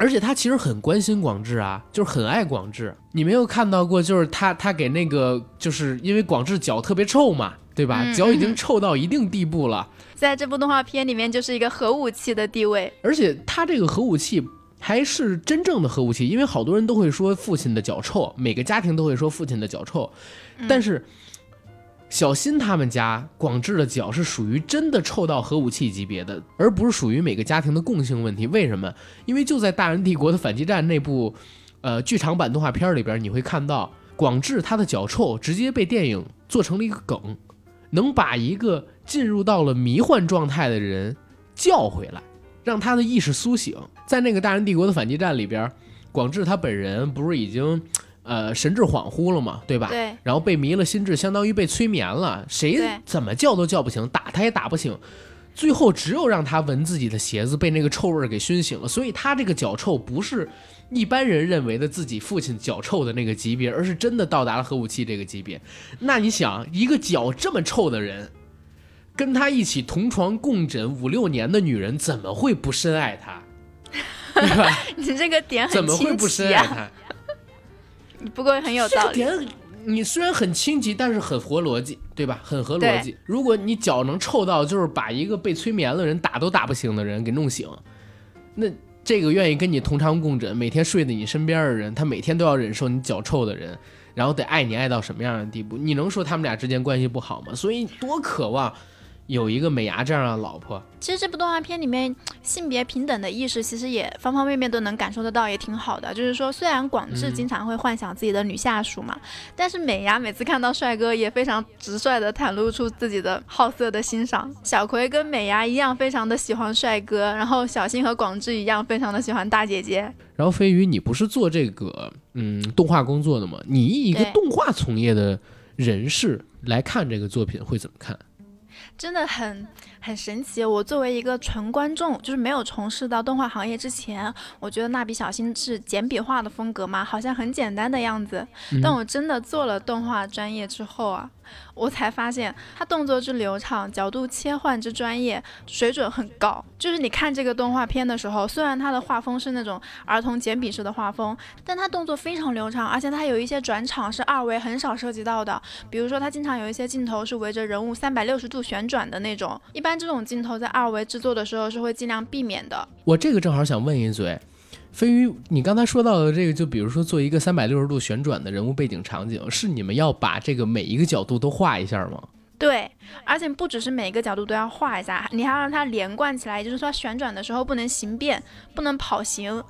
而且他其实很关心广志啊，就是很爱广志。你没有看到过，就是他他给那个，就是因为广志脚特别臭嘛，对吧？嗯脚已经臭到一定地步了，在这部动画片里面，就是一个核武器的地位。而且他这个核武器还是真正的核武器，因为好多人都会说父亲的脚臭，每个家庭都会说父亲的脚臭，但是小新他们家广志的脚是属于真的臭到核武器级别的，而不是属于每个家庭的共性问题。为什么？因为就在《大人帝国的反击战》那部呃剧场版动画片里边，你会看到广志他的脚臭直接被电影做成了一个梗，能把一个进入到了迷幻状态的人叫回来，让他的意识苏醒。在那个《大人帝国的反击战》里边，广志他本人不是已经呃神志恍惚了嘛，对吧？对。然后被迷了心智，相当于被催眠了，谁怎么叫都叫不醒，打他也打不醒。最后只有让他闻自己的鞋子，被那个臭味给熏醒了。所以他这个脚臭不是一般人认为的自己父亲脚臭的那个级别，而是真的到达了核武器这个级别。那你想，一个脚这么臭的人，跟他一起同床共枕五六年的女人，怎么会不深爱他？(laughs) 你这个点怎么会不深爱他？不过很有道理。你虽然很清奇，但是很合逻辑，对吧？很合逻辑。如果你脚能臭到，就是把一个被催眠的人打都打不醒的人给弄醒，那这个愿意跟你同床共枕、每天睡在你身边的人，他每天都要忍受你脚臭的人，然后得爱你爱到什么样的地步？你能说他们俩之间关系不好吗？所以多渴望。有一个美伢这样的老婆，其实这部动画片里面性别平等的意识，其实也方方面面都能感受得到，也挺好的。就是说，虽然广志经常会幻想自己的女下属嘛，但是美伢每次看到帅哥也非常直率的袒露出自己的好色的欣赏。小葵跟美伢一样，非常的喜欢帅哥，然后小新和广志一样，非常的喜欢大姐姐。然后飞鱼，你不是做这个嗯动画工作的吗？你以一个动画从业的人士来看这个作品，会怎么看？真的很很神奇。我作为一个纯观众，就是没有从事到动画行业之前，我觉得蜡笔小新是简笔画的风格嘛，好像很简单的样子。但我真的做了动画专业之后啊。我才发现，他动作之流畅，角度切换之专业，水准很高。就是你看这个动画片的时候，虽然他的画风是那种儿童简笔式的画风，但他动作非常流畅，而且他有一些转场是二维很少涉及到的。比如说，他经常有一些镜头是围着人物三百六十度旋转的那种，一般这种镜头在二维制作的时候是会尽量避免的。我这个正好想问一嘴。飞鱼，你刚才说到的这个，就比如说做一个三百六十度旋转的人物背景场景，是你们要把这个每一个角度都画一下吗？对，而且不只是每一个角度都要画一下，你还要让它连贯起来，也就是说旋转的时候不能形变，不能跑形。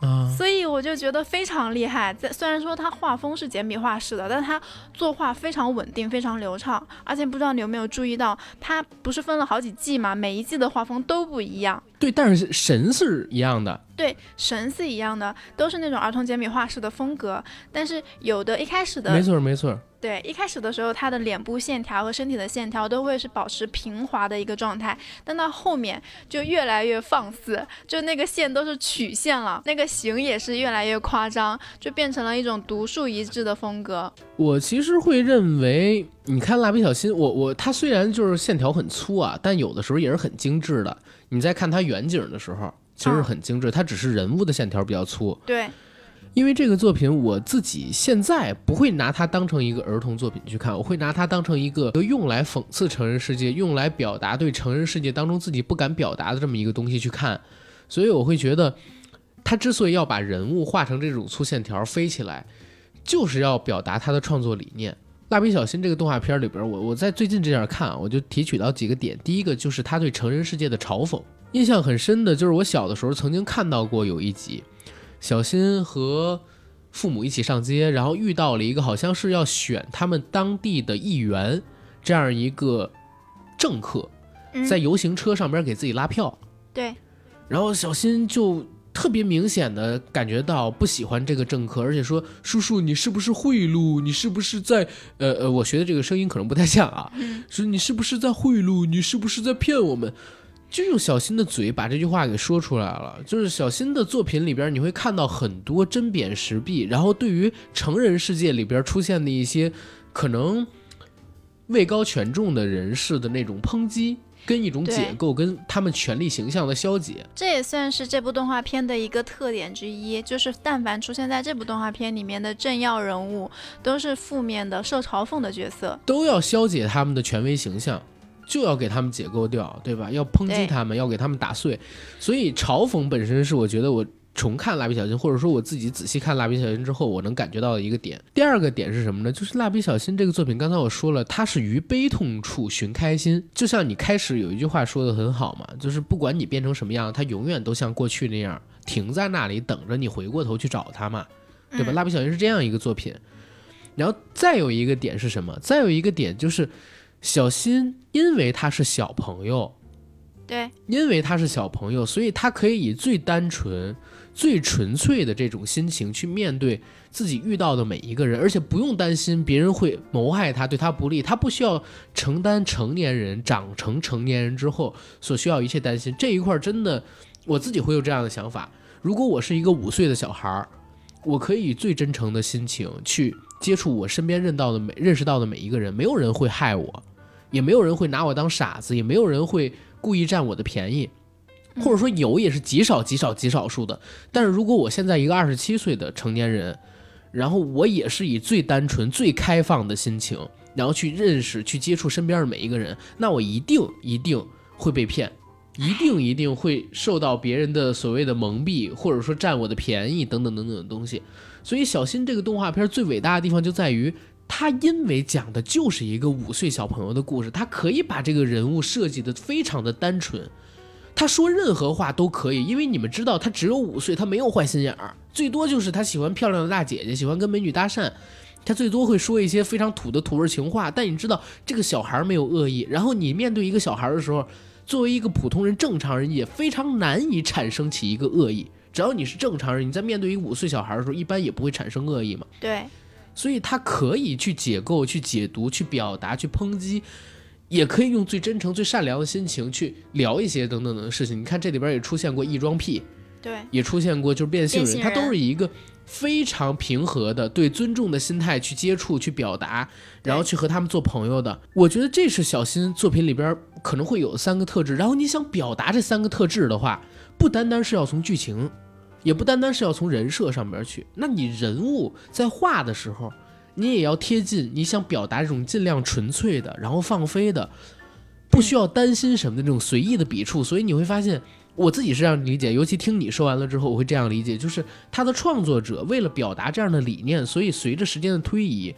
啊，所以我就觉得非常厉害。在虽然说他画风是简笔画式的，但他作画非常稳定，非常流畅。而且不知道你有没有注意到，他不是分了好几季嘛？每一季的画风都不一样。对，但是神是一样的。对，神是一样的，都是那种儿童简笔画式的风格。但是有的一开始的，没错没错。对，一开始的时候，他的脸部线条和身体的线条都会是保持平滑的一个状态，但到后面就越来越放肆，就那个线都是曲线了，那个形也是越来越夸张，就变成了一种独树一帜的风格。我其实会认为，你看蜡笔小新，我我他虽然就是线条很粗啊，但有的时候也是很精致的。你在看他远景的时候，其实很精致，他只是人物的线条比较粗。对。因为这个作品，我自己现在不会拿它当成一个儿童作品去看，我会拿它当成一个用来讽刺成人世界、用来表达对成人世界当中自己不敢表达的这么一个东西去看。所以我会觉得，他之所以要把人物画成这种粗线条飞起来，就是要表达他的创作理念。蜡笔小新这个动画片里边，我我在最近这样看，我就提取到几个点。第一个就是他对成人世界的嘲讽，印象很深的就是我小的时候曾经看到过有一集。小新和父母一起上街，然后遇到了一个好像是要选他们当地的议员这样一个政客，在游行车上边给自己拉票。对，然后小新就特别明显的感觉到不喜欢这个政客，而且说：“叔叔，你是不是贿赂？你是不是在……呃呃，我学的这个声音可能不太像啊。说你是不是在贿赂？你是不是在骗我们？”就用小新的嘴把这句话给说出来了。就是小新的作品里边，你会看到很多针砭时弊，然后对于成人世界里边出现的一些可能位高权重的人士的那种抨击，跟一种解构，跟他们权力形象的消解。这也算是这部动画片的一个特点之一，就是但凡出现在这部动画片里面的政要人物，都是负面的、受嘲讽的角色，都要消解他们的权威形象。就要给他们解构掉，对吧？要抨击他们，要给他们打碎。所以嘲讽本身是我觉得我重看蜡笔小新，或者说我自己仔细看蜡笔小新之后，我能感觉到的一个点。第二个点是什么呢？就是蜡笔小新这个作品，刚才我说了，它是于悲痛处寻开心。就像你开始有一句话说的很好嘛，就是不管你变成什么样，它永远都像过去那样停在那里等着你回过头去找它嘛，对吧？蜡笔小新是这样一个作品。然后再有一个点是什么？再有一个点就是。小新因为他是小朋友，对，因为他是小朋友，所以他可以以最单纯、最纯粹的这种心情去面对自己遇到的每一个人，而且不用担心别人会谋害他、对他不利，他不需要承担成年人长成成年人之后所需要一切担心。这一块真的，我自己会有这样的想法。如果我是一个五岁的小孩儿，我可以以最真诚的心情去接触我身边认到的每认识到的每一个人，没有人会害我，也没有人会拿我当傻子，也没有人会故意占我的便宜，或者说有也是极少极少极少数的。但是如果我现在一个二十七岁的成年人，然后我也是以最单纯、最开放的心情，然后去认识、去接触身边的每一个人，那我一定一定会被骗。一定一定会受到别人的所谓的蒙蔽，或者说占我的便宜等等等等的东西。所以小新这个动画片最伟大的地方就在于，它因为讲的就是一个五岁小朋友的故事，它可以把这个人物设计的非常的单纯，他说任何话都可以，因为你们知道他只有五岁，他没有坏心眼儿，最多就是他喜欢漂亮的大姐姐，喜欢跟美女搭讪，他最多会说一些非常土的土味情话。但你知道这个小孩没有恶意，然后你面对一个小孩的时候。作为一个普通人、正常人，也非常难以产生起一个恶意。只要你是正常人，你在面对一个五岁小孩的时候，一般也不会产生恶意嘛。对，所以他可以去解构、去解读、去表达、去抨击，也可以用最真诚、最善良的心情去聊一些等等等的事情。你看这里边也出现过异装癖，对，也出现过就是变性人，他都是以一个非常平和的、对尊重的心态去接触、去表达，然后去和他们做朋友的。我觉得这是小新作品里边可能会有三个特质。然后你想表达这三个特质的话，不单单是要从剧情，也不单单是要从人设上边去。那你人物在画的时候，你也要贴近你想表达这种尽量纯粹的，然后放飞的，不需要担心什么的这种随意的笔触。所以你会发现。我自己是这样理解，尤其听你说完了之后，我会这样理解，就是他的创作者为了表达这样的理念，所以随着时间的推移，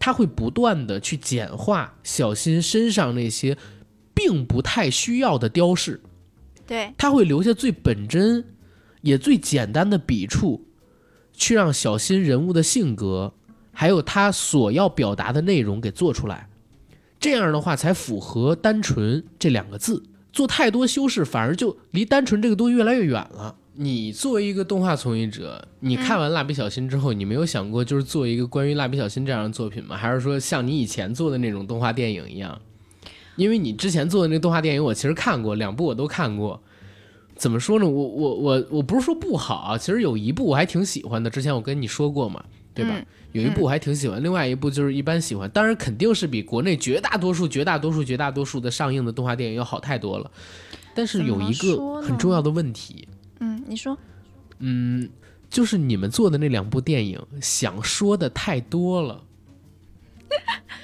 他会不断的去简化小新身上那些并不太需要的雕饰，对，他会留下最本真也最简单的笔触，去让小新人物的性格还有他所要表达的内容给做出来，这样的话才符合单纯这两个字。做太多修饰，反而就离单纯这个东西越来越远了。你作为一个动画从业者，你看完《蜡笔小新》之后，你没有想过就是做一个关于蜡笔小新这样的作品吗？还是说像你以前做的那种动画电影一样？因为你之前做的那个动画电影，我其实看过两部，我都看过。怎么说呢？我我我我不是说不好啊，其实有一部我还挺喜欢的。之前我跟你说过嘛，对吧？嗯有一部我还挺喜欢，另外一部就是一般喜欢。当然肯定是比国内绝大多数、绝大多数、绝大多数的上映的动画电影要好太多了。但是有一个很重要的问题，嗯，你说，嗯，就是你们做的那两部电影想说的太多了，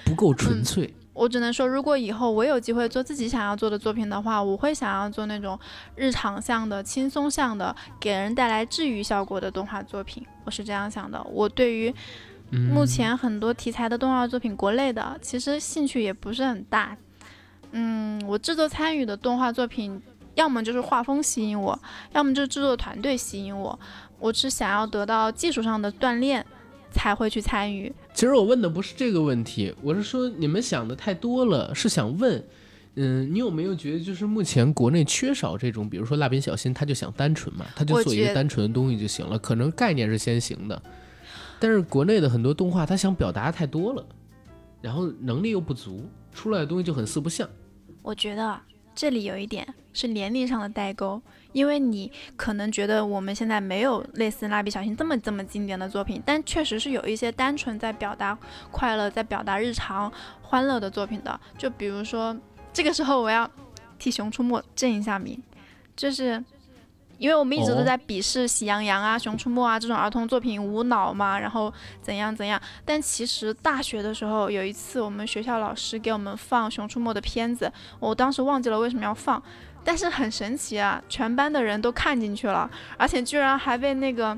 不够纯粹。我只能说，如果以后我有机会做自己想要做的作品的话，我会想要做那种日常向的、轻松向的，给人带来治愈效果的动画作品。我是这样想的。我对于嗯，目前很多题材的动画作品，国内的其实兴趣也不是很大。嗯，我制作参与的动画作品，要么就是画风吸引我，要么就是制作团队吸引我。我是想要得到技术上的锻炼，才会去参与。其实我问的不是这个问题，我是说你们想的太多了，是想问，嗯，你有没有觉得就是目前国内缺少这种，比如说蜡笔小新，他就想单纯嘛，他就做一个单纯的东西就行了，可能概念是先行的，但是国内的很多动画，他想表达太多了，然后能力又不足，出来的东西就很四不像。我觉得这里有一点是年龄上的代沟，因为你可能觉得我们现在没有类似蜡笔小新这么这么经典的作品，但确实是有一些单纯在表达快乐、在表达日常欢乐的作品的。就比如说，这个时候我要替《熊出没》正一下名，就是。因为我们一直都哦在鄙视《喜羊羊》啊、《熊出没》啊这种儿童作品无脑嘛，然后怎样怎样。但其实大学的时候有一次，我们学校老师给我们放《熊出没》的片子，我当时忘记了为什么要放，但是很神奇啊，全班的人都看进去了，而且居然还被那个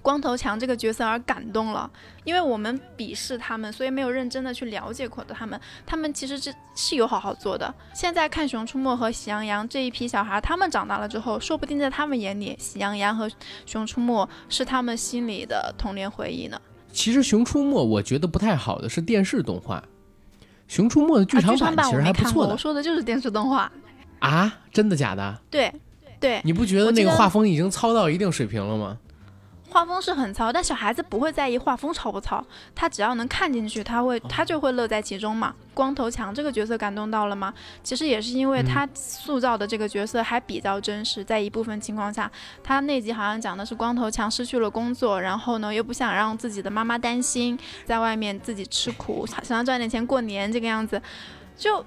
光头强这个角色而感动了。因为我们鄙视他们，所以没有认真的去了解过的他们，他们其实是是有好好做的。现在看《熊出没》和《喜羊羊》这一批小孩，他们长大了之后，说不定在他们眼里，《喜羊羊》和《熊出没》是他们心里的童年回忆呢。其实《熊出没》我觉得不太好的是电视动画，《熊出没》的剧啊，场版其实我没看过，还不错的我。说的就是电视动画。啊，真的假的？对，对，你不觉得那个画风已经糙到一定水平了吗？画风是很糙，但小孩子不会在意画风糙不糙，他只要能看进去，他会他就会乐在其中嘛。光头强这个角色感动到了吗？其实也是因为他塑造的这个角色还比较真实，在一部分情况下，他那集好像讲的是光头强失去了工作，然后呢又不想让自己的妈妈担心，在外面自己吃苦，想要赚点钱过年这个样子，就。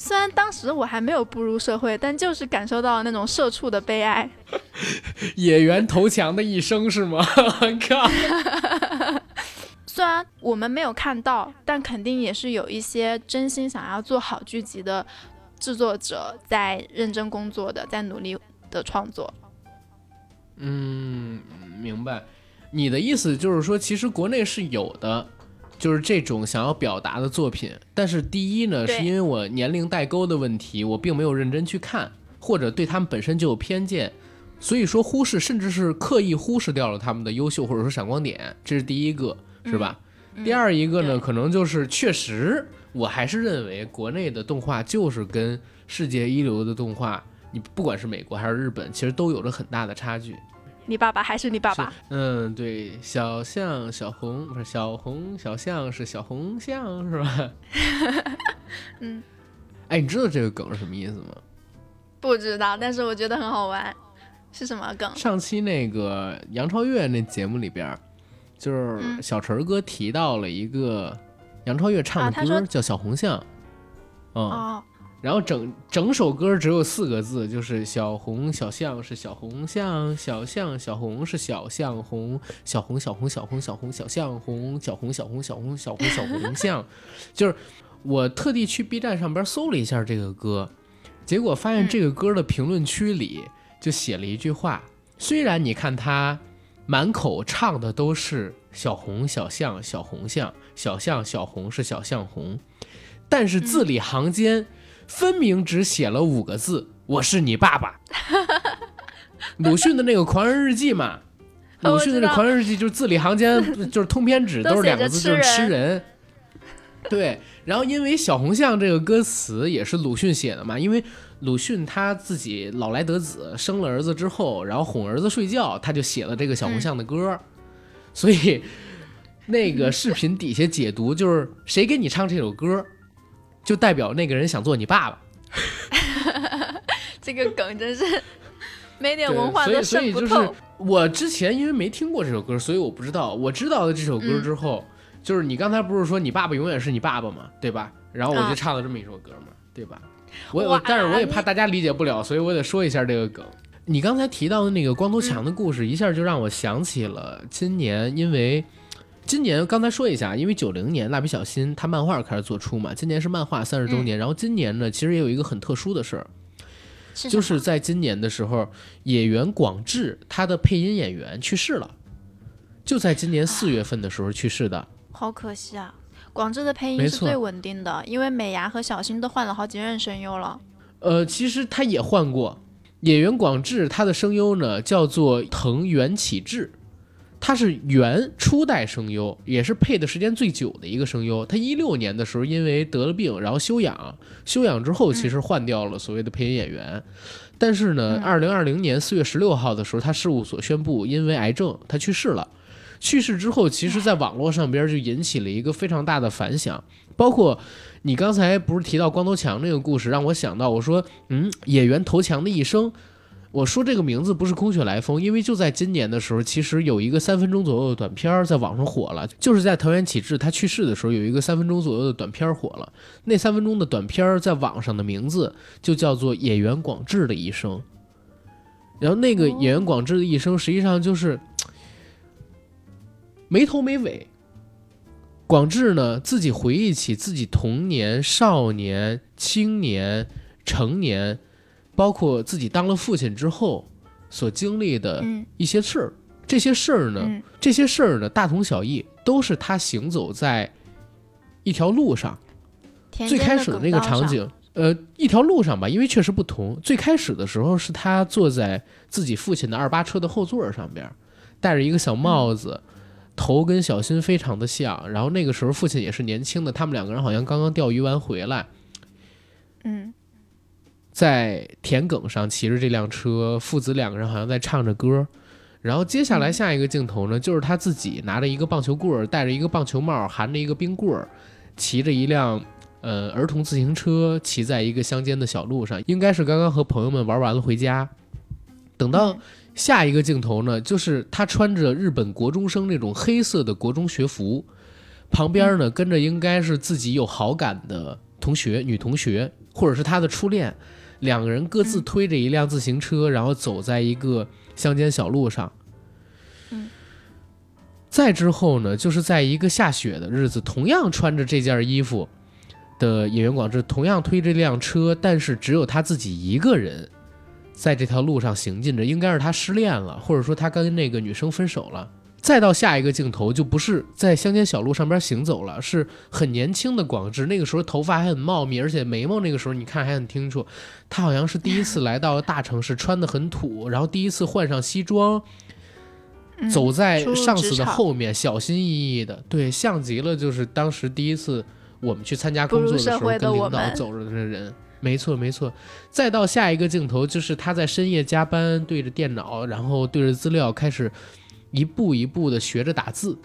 虽然当时我还没有步入社会，但就是感受到了那种社畜的悲哀。(laughs) 野原投强的一生是吗？(laughs) 靠！(laughs) 虽然我们没有看到，但肯定也是有一些真心想要做好剧集的制作者在认真工作的，在努力的创作。嗯，明白。你的意思就是说，其实国内是有的。就是这种想要表达的作品，但是第一呢，是因为我年龄代沟的问题，我并没有认真去看，或者对他们本身就有偏见，所以说忽视，甚至是刻意忽视掉了他们的优秀或者说闪光点，这是第一个，是吧？第二一个呢，可能就是确实，我还是认为国内的动画就是跟世界一流的动画，你不管是美国还是日本，其实都有着很大的差距。你爸爸还是你爸爸？嗯，对，小象小红不是小红小象是小红象是吧？(laughs) 嗯，哎，你知道这个梗是什么意思吗？不知道，但是我觉得很好玩。是什么梗？上期那个杨超越那节目里边，就是小陈哥提到了一个杨超越唱的歌，叫《小红象》。哦。然后整整首歌只有四个字，就是小红小象是小红象，小象小红是小象红，小红小红小红小红小象红，小红小红小红小红小红红象，(laughs) 就是我特地去 B 站上边搜了一下这个歌，结果发现这个歌的评论区里就写了一句话，虽然你看他满口唱的都是小红小象小红象，小象小红是小象红，但是字里行间。分明只写了五个字：“我是你爸爸。(laughs) ”鲁迅的那个《狂人日记》嘛，(laughs) 鲁迅的那《狂人日记》就是字里行间 (laughs) 就是通篇纸都是两个字，就是吃人。对，然后因为小红象这个歌词也是鲁迅写的嘛，因为鲁迅他自己老来得子，生了儿子之后，然后哄儿子睡觉，他就写了这个小红象的歌，所以那个视频底下解读就是谁给你唱这首歌？就代表那个人想做你爸爸，(laughs) 这个梗真是没点文化都渗不透。我之前因为没听过这首歌，所以我不知道。我知道了这首歌之后，就是你刚才不是说你爸爸永远是你爸爸嘛？对吧？然后我就唱了这么一首歌嘛，对吧？我我但是我也怕大家理解不了，所以我得说一下这个梗。你刚才提到的那个光头强的故事，一下就让我想起了今年，因为。今年刚才说一下，因为九零年蜡笔小新他漫画开始做出嘛，今年是漫画三十周年。然后今年呢，其实也有一个很特殊的事儿，就是在今年的时候，演员广志他的配音演员去世了，就在今年四月份的时候去世的。好可惜啊！广志的配音是最稳定的，因为美伢和小新都换了好几任声优了。呃，其实他也换过，演员广志他的声优呢叫做藤原启志。他是原初代声优，也是配的时间最久的一个声优。他一六年的时候因为得了病，然后休养，休养之后其实换掉了所谓的配音演员。但是呢，二零二零年四月十六号的时候，他事务所宣布因为癌症他去世了。去世之后，其实在网络上边就引起了一个非常大的反响。包括你刚才不是提到光头强那个故事，让我想到，我说，嗯，演员头强的一生。我说这个名字不是空穴来风，因为就在今年的时候，其实有一个三分钟左右的短片在网上火了，就是在藤原启志他去世的时候，有一个三分钟左右的短片火了。那三分钟的短片在网上的名字就叫做《演员广志的一生》。然后那个演员广志的一生，实际上就是没头没尾。广志呢，自己回忆起自己童年、少年、青年、成年。包括自己当了父亲之后所经历的一些事儿，这些事儿呢，这些事儿呢，大同小异，都是他行走在一条路上。最开始的那个场景，呃，一条路上吧，因为确实不同。最开始的时候是他坐在自己父亲的二八车的后座上边，戴着一个小帽子，头跟小新非常的像。然后那个时候父亲也是年轻的，他们两个人好像刚刚钓鱼完回来。嗯。在田埂上骑着这辆车，父子两个人好像在唱着歌。然后接下来下一个镜头呢，就是他自己拿着一个棒球棍儿，戴着一个棒球帽，含着一个冰棍儿，骑着一辆呃儿童自行车，骑在一个乡间的小路上，应该是刚刚和朋友们玩完了回家。等到下一个镜头呢，就是他穿着日本国中生那种黑色的国中学服，旁边呢跟着应该是自己有好感的同学，女同学或者是他的初恋，两个人各自推着一辆自行车，然后走在一个乡间小路上。嗯，再之后呢，就是在一个下雪的日子，同样穿着这件衣服的演员广志，同样推着这辆车，但是只有他自己一个人。在这条路上行进着，应该是他失恋了，或者说他跟那个女生分手了。再到下一个镜头，就不是在乡间小路上边行走了，是很年轻的广志，那个时候头发还很茂密，而且眉毛那个时候你看还很清楚。他好像是第一次来到大城市，穿的很土，然后第一次换上西装，走在上司的后面，小心翼翼的，对，像极了就是当时第一次我们去参加工作的时候跟领导走着的人。没错，没错。再到下一个镜头，就是他在深夜加班，对着电脑，然后对着资料开始一步一步的学着打字。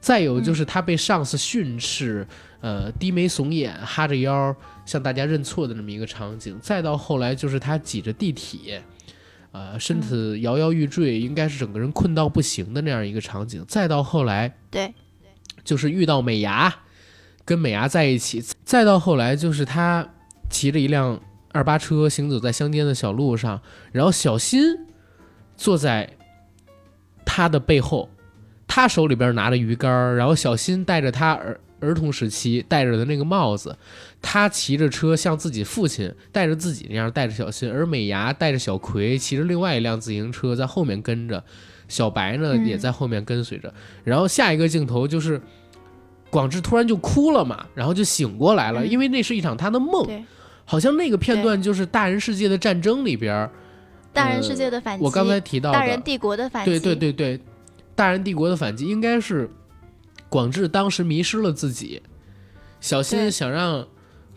再有就是他被上司训斥，呃，低眉耸眼，哈着腰向大家认错的那么一个场景。再到后来就是他挤着地铁，呃，身子摇摇欲坠，应该是整个人困到不行的那样一个场景。再到后来，对，就是遇到美伢，跟美伢在一起。再到后来就是他。骑着一辆二八车行走在乡间的小路上，然后小新坐在他的背后，他手里边拿着鱼竿，然后小新戴着他儿儿童时期戴着的那个帽子，他骑着车像自己父亲带着自己那样带着小新，而美伢带着小葵骑着另外一辆自行车在后面跟着，小白呢也在后面跟随着，然后下一个镜头就是。广志突然就哭了嘛，然后就醒过来了，因为那是一场他的梦，好像那个片段就是《大人世界的战争》里边，《大人世界的反击》。我刚才提到的《大人帝国的反击》。对对对对，《大人帝国的反击》应该是广志当时迷失了自己，小新想让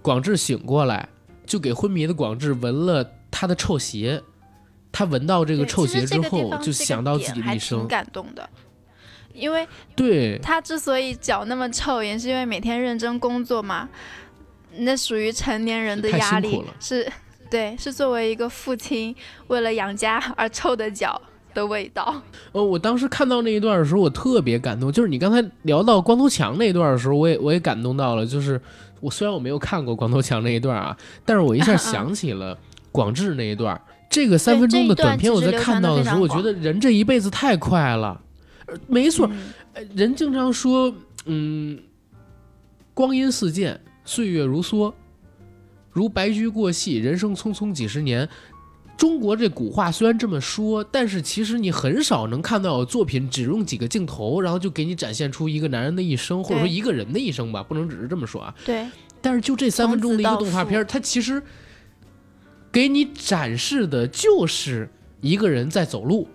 广志醒过来，就给昏迷的广志闻了他的臭鞋，他闻到这个臭鞋之后，就想到自己的一生，感动的。因为对他之所以脚那么臭，也是因为每天认真工作嘛。那属于成年人的压力，是，对，是作为一个父亲为了养家而臭的脚的味道。呃，我当时看到那一段的时候，我特别感动。就是你刚才聊到光头强那一段的时候，我也我也感动到了。就是我虽然我没有看过光头强那一段啊，但是我一下想起了广志那一段。这个三分钟的短片，我在看到的时候，我觉得人这一辈子太快了。没错，人经常说，嗯，光阴似箭，岁月如梭，如白驹过隙，人生匆匆几十年。中国这古话虽然这么说，但是其实你很少能看到作品只用几个镜头，然后就给你展现出一个男人的一生，或者说一个人的一生吧，不能只是这么说啊。对。但是就这三分钟的一个动画片，它其实给你展示的就是一个人在走路。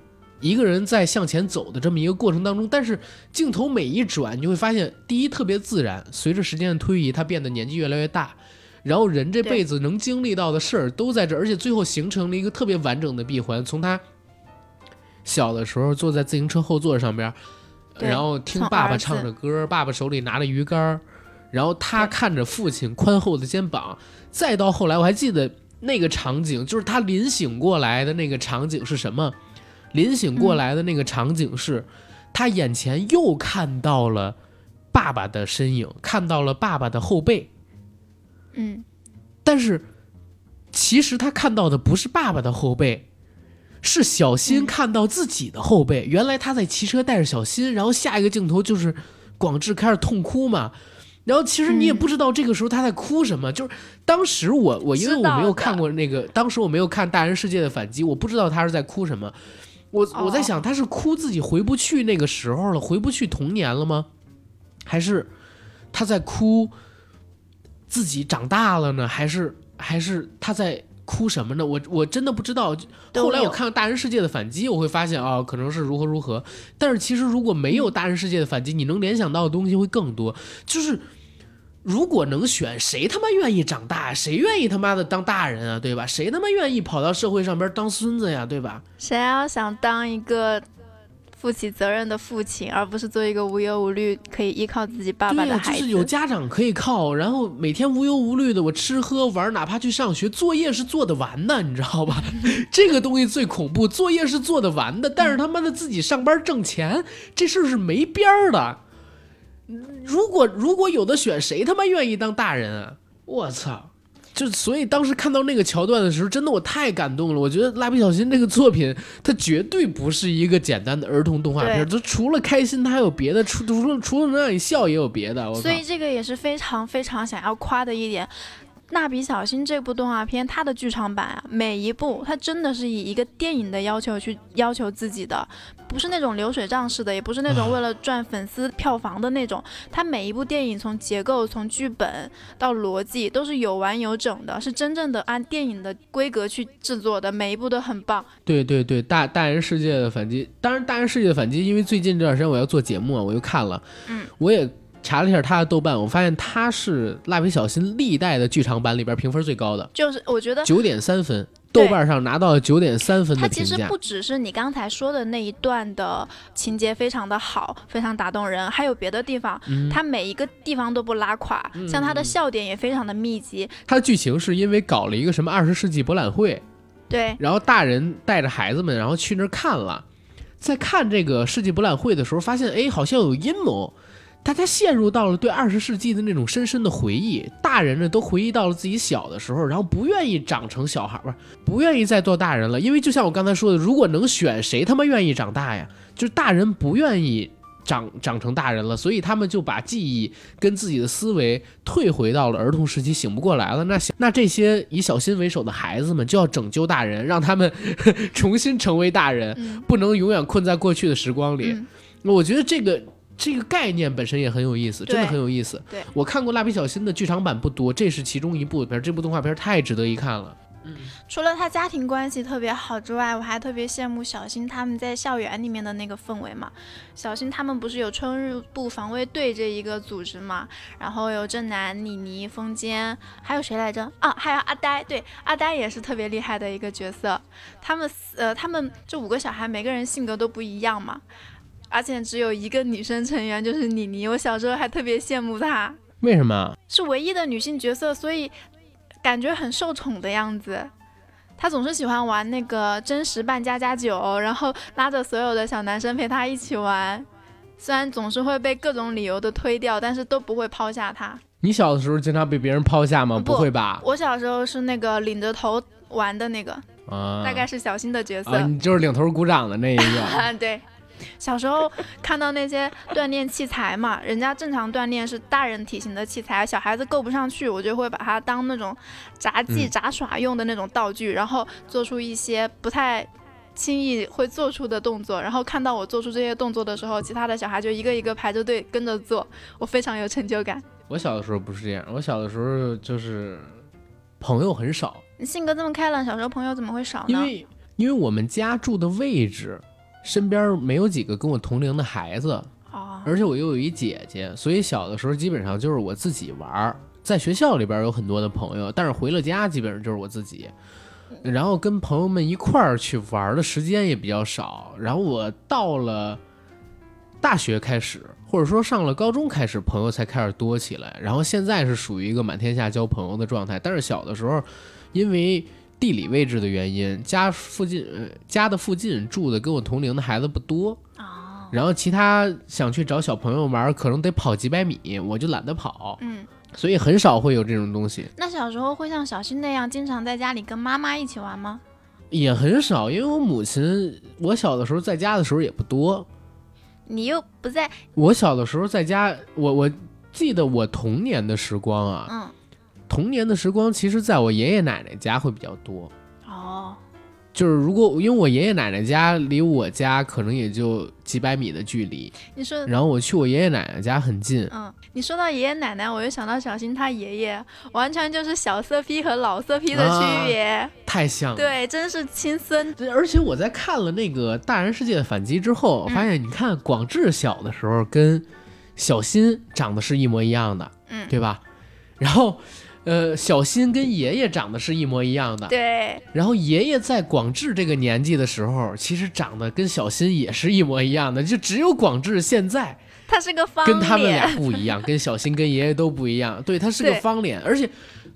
一个人在向前走的这么一个过程当中，但是镜头每一转，你就会发现，第一特别自然。随着时间的推移，他变得年纪越来越大，然后人这辈子能经历到的事儿都在这，而且最后形成了一个特别完整的闭环。从他小的时候坐在自行车后座上边，然后听爸爸唱着歌，爸爸手里拿着鱼竿，然后他看着父亲宽厚的肩膀，再到后来，我还记得那个场景，就是他临醒过来的那个场景是什么？临醒过来的那个场景是，他眼前又看到了爸爸的身影，看到了爸爸的后背。嗯，但是其实他看到的不是爸爸的后背，是小新看到自己的后背。原来他在骑车带着小新，然后下一个镜头就是广志开始痛哭嘛。然后其实你也不知道这个时候他在哭什么，就是当时我我因为我没有看过那个，当时我没有看《大人世界的反击》，我不知道他是在哭什么。我我在想，他是哭自己回不去那个时候了，回不去童年了吗？还是他在哭自己长大了呢？还是还是他在哭什么呢？我我真的不知道。后来我看《大人世界的反击》，我会发现啊，可能是如何如何。但是其实如果没有《大人世界的反击》，你能联想到的东西会更多。就是如果能选，谁他妈愿意长大？谁愿意他妈的当大人啊？对吧？谁他妈愿意跑到社会上边当孙子呀？对吧？谁要想当一个负起责任的父亲，而不是做一个无忧无虑可以依靠自己爸爸的孩子？就是有家长可以靠，然后每天无忧无虑的，我吃喝玩，哪怕去上学，作业是做得完的，你知道吧？(laughs) 这个东西最恐怖，作业是做得完的，但是他妈的自己上班挣钱，这事儿是没边儿的。如果如果有的选，谁他妈愿意当大人啊？我操！就所以当时看到那个桥段的时候，真的我太感动了。我觉得《蜡笔小新》这个作品，它绝对不是一个简单的儿童动画片，就除了开心，它还有别的，除除了除了能让你笑，也有别的。所以这个也是非常非常想要夸的一点。蜡笔小新这部动画片，它的剧场版啊，每一部它真的是以一个电影的要求去要求自己的，不是那种流水账式的，也不是那种为了赚粉丝票房的那种。它每一部电影从结构、从剧本到逻辑都是有完有整的，是真正的按电影的规格去制作的，每一部都很棒。对对对，大大人世界的反击，当然大人世界的反击，因为最近这段时间我要做节目啊，我又看了，嗯，我也。查了一下他的豆瓣，我发现他是蜡笔小新历代的剧场版里边评分最高的，就是我觉得九点三分，豆瓣上拿到了九点三分的评价。其实不只是你刚才说的那一段的情节非常的好，非常打动人，还有别的地方，它每一个地方都不拉垮，像它的笑点也非常的密集。它的剧情是因为搞了一个什么二十世纪博览会，对，然后大人带着孩子们，然后去那儿看了，在看这个世纪博览会的时候，发现哎，好像有阴谋。大家陷入到了对二十世纪的那种深深的回忆，大人呢都回忆到了自己小的时候，然后不愿意长成小孩，不是不愿意再做大人了，因为就像我刚才说的，如果能选，谁他妈愿意长大呀？就是大人不愿意长长成大人了，所以他们就把记忆跟自己的思维退回到了儿童时期，醒不过来了。那那这些以小新为首的孩子们就要拯救大人，让他们 (laughs) 重新成为大人，不能永远困在过去的时光里。我觉得这个。这个概念本身也很有意思，真的很有意思。对我看过《蜡笔小新》的剧场版不多，这是其中一部。这部动画片太值得一看了。嗯，除了他家庭关系特别好之外，我还特别羡慕小新他们在校园里面的那个氛围嘛。小新他们不是有春日部防卫队这一个组织嘛？然后有正南、妮妮、风间，还有谁来着？啊，还有阿呆。对，阿呆也是特别厉害的一个角色。他们呃，他们这五个小孩每个人性格都不一样嘛。而且只有一个女生成员，就是妮妮。我小时候还特别羡慕她，为什么？是唯一的女性角色，所以感觉很受宠的样子。她总是喜欢玩那个真实扮家家酒，然后拉着所有的小男生陪她一起玩。虽然总是会被各种理由的推掉，但是都不会抛下她。你小的时候经常被别人抛下吗？不会吧？我小时候是那个领着头玩的那个，大概是小新的角色。你就是领头鼓掌的那一个。(laughs) 对。小时候看到那些锻炼器材嘛，人家正常锻炼是大人体型的器材，小孩子够不上去，我就会把它当那种杂技杂耍用的那种道具，然后做出一些不太轻易会做出的动作。然后看到我做出这些动作的时候，其他的小孩就一个一个排着队跟着做，我非常有成就感。我小的时候不是这样，我小的时候就是朋友很少。你性格这么开朗，小时候朋友怎么会少呢？因为因为我们家住的位置。身边没有几个跟我同龄的孩子，而且我又有一姐姐，所以小的时候基本上就是我自己玩儿。在学校里边有很多的朋友，但是回了家基本上就是我自己。然后跟朋友们一块儿去玩的时间也比较少。然后我到了大学开始，或者说上了高中开始，朋友才开始多起来。然后现在是属于一个满天下交朋友的状态。但是小的时候，因为地理位置的原因，家附近家的附近住的跟我同龄的孩子不多然后其他想去找小朋友玩，可能得跑几百米，我就懒得跑，嗯，所以很少会有这种东西。那小时候会像小新那样，经常在家里跟妈妈一起玩吗？也很少，因为我母亲，我小的时候在家的时候也不多。你又不在，我小的时候在家，我我记得我童年的时光啊，嗯。童年的时光，其实在我爷爷奶奶家会比较多。哦，就是如果因为我爷爷奶奶家离我家可能也就几百米的距离，你说，然后我去我爷爷奶奶家很近。嗯，你说到爷爷奶奶，我又想到小新他爷爷，完全就是小色批和老色批的区别，太像了。对，真是亲孙。而且我在看了那个《大人世界的反击》之后，发现你看广志小的时候跟小新长得是一模一样的，嗯，对吧？然后，呃，小新跟爷爷长得是一模一样的。对。然后爷爷在广志这个年纪的时候，其实长得跟小新也是一模一样的，就只有广志现在他是个方脸，跟他们俩不一样，跟小新跟爷爷都不一样。对他是个方脸，而且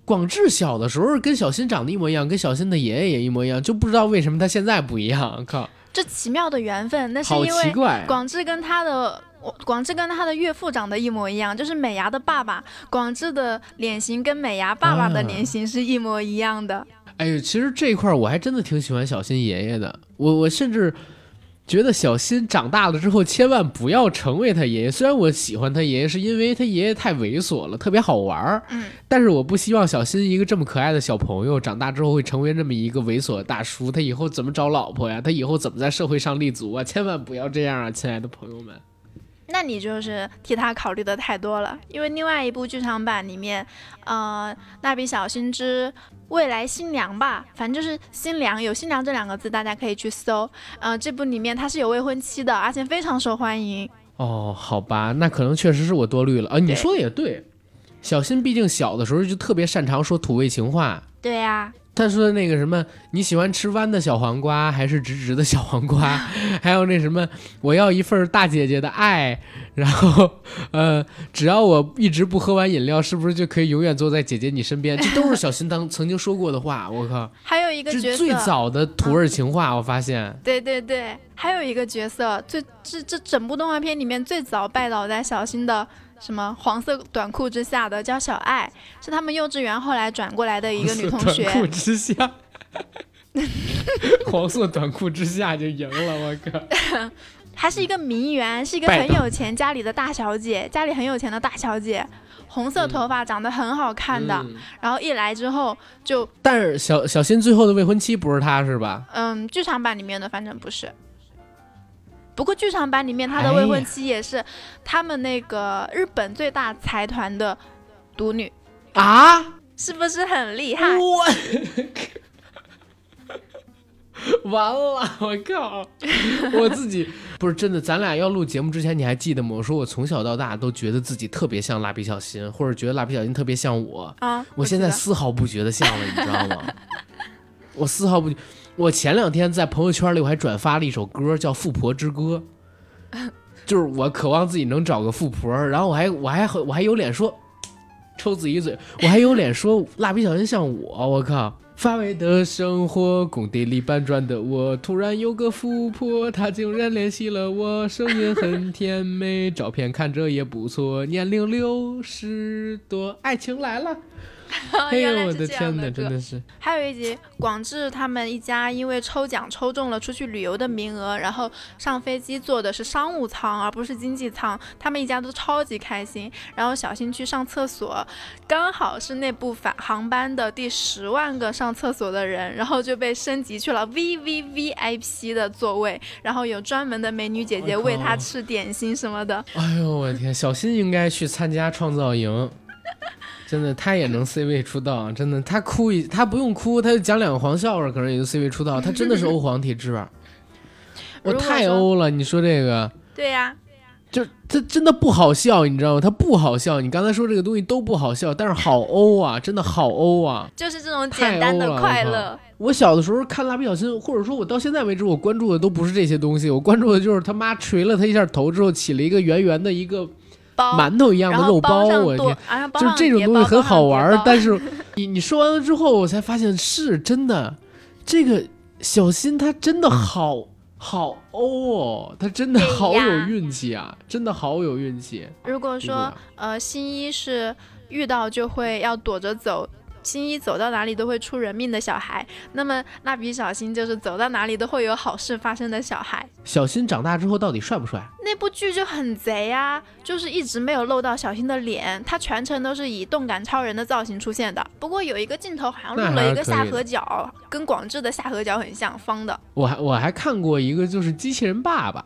广志小的时候跟小新长得一模一样，跟小新的爷爷也一模一样，就不知道为什么他现在不一样。靠，这奇妙的缘分，那是因为广志跟他的。广志跟他的岳父长得一模一样，就是美伢的爸爸。广志的脸型跟美伢爸爸的脸型是一模一样的。哎呦，其实这一块我还真的挺喜欢小新爷爷的。我我甚至觉得小新长大了之后千万不要成为他爷爷。虽然我喜欢他爷爷，是因为他爷爷太猥琐了，特别好玩儿。嗯。但是我不希望小新一个这么可爱的小朋友长大之后会成为这么一个猥琐的大叔。他以后怎么找老婆呀？他以后怎么在社会上立足啊？千万不要这样啊，亲爱的朋友们。那你就是替他考虑的太多了，因为另外一部剧场版里面，呃，蜡笔小新之未来新娘吧，反正就是新娘，有新娘这两个字，大家可以去搜。呃，这部里面他是有未婚妻的，而且非常受欢迎。哦，好吧，那可能确实是我多虑了。啊，你说的也对，小新毕竟小的时候就特别擅长说土味情话。对呀。他说的那个什么，你喜欢吃弯的小黄瓜还是直直的小黄瓜？(laughs) 还有那什么，我要一份大姐姐的爱。然后，呃，只要我一直不喝完饮料，是不是就可以永远坐在姐姐你身边？这都是小新当曾经说过的话。我靠，还有一个角色，最早的土味情话，我发现。对对对，还有一个角色，最这这整部动画片里面最早拜倒在小新的。什么黄色短裤之下的叫小爱，是他们幼稚园后来转过来的一个女同学。(laughs) 短裤之下，(laughs) 黄色短裤之下就赢了，我靠！(laughs) 还是一个名媛，是一个很有钱家里的大小姐，家里很有钱的大小姐，红色头发，长得很好看的。然后一来之后就……但是小小新最后的未婚妻不是她是吧？嗯，剧场版里面的反正不是。不过剧场版里面他的未婚妻也是他们那个日本最大财团的独女啊，是不是很厉害？我 (laughs) 完了，我靠！我自己不是真的，咱俩要录节目之前你还记得吗？我说我从小到大都觉得自己特别像蜡笔小新，或者觉得蜡笔小新特别像我啊，我现在丝毫不觉得像了，你知道吗？我丝毫不。我前两天在朋友圈里我还转发了一首歌，叫《富婆之歌》，(laughs) 就是我渴望自己能找个富婆，然后我还我还我还有脸说抽自己嘴，我还有脸说蜡笔小新像我，我靠！乏味的生活，工地里搬砖的我，突然有个富婆，她竟然联系了我，声音很甜美，照片看着也不错，年龄六十多，爱情来了。(laughs) 哎呦我的天哪，真的是！还有一集，广志他们一家因为抽奖抽中了出去旅游的名额，然后上飞机坐的是商务舱而不是经济舱，他们一家都超级开心。然后小新去上厕所，刚好是那部返航班的第十万个上厕所的人，然后就被升级去了 V V V I P 的座位，然后有专门的美女姐姐喂他吃点心什么的。哎呦我的天，小新应该去参加创造营。真的，他也能 C 位出道，真的，他哭一，他不用哭，他就讲两个黄笑话，可能也就 C 位出道。他真的是欧皇体质，(laughs) 我太欧了。你说这个？对呀，就他真的不好笑，你知道吗？他不好笑。你刚才说这个东西都不好笑，但是好欧啊，(laughs) 真的好欧啊！就是这种简单的快乐。我小的时候看蜡笔小新，或者说我到现在为止，我关注的都不是这些东西，我关注的就是他妈捶了他一下头之后起了一个圆圆的一个。馒头一样的肉包，我天，就是这种东西很好玩。但是 (laughs) 你你说完了之后，我才发现是真的。这个小新他真的好好欧哦，他真的好有运气啊，真的好有运气。如果说呃新一是遇到就会要躲着走。新一走到哪里都会出人命的小孩，那么蜡笔小新就是走到哪里都会有好事发生的小孩。小新长大之后到底帅不帅？那部剧就很贼啊，就是一直没有露到小新的脸，他全程都是以动感超人的造型出现的。不过有一个镜头好像露了一个下颌角，跟广志的下颌角很像，方的。我还我还看过一个就是机器人爸爸。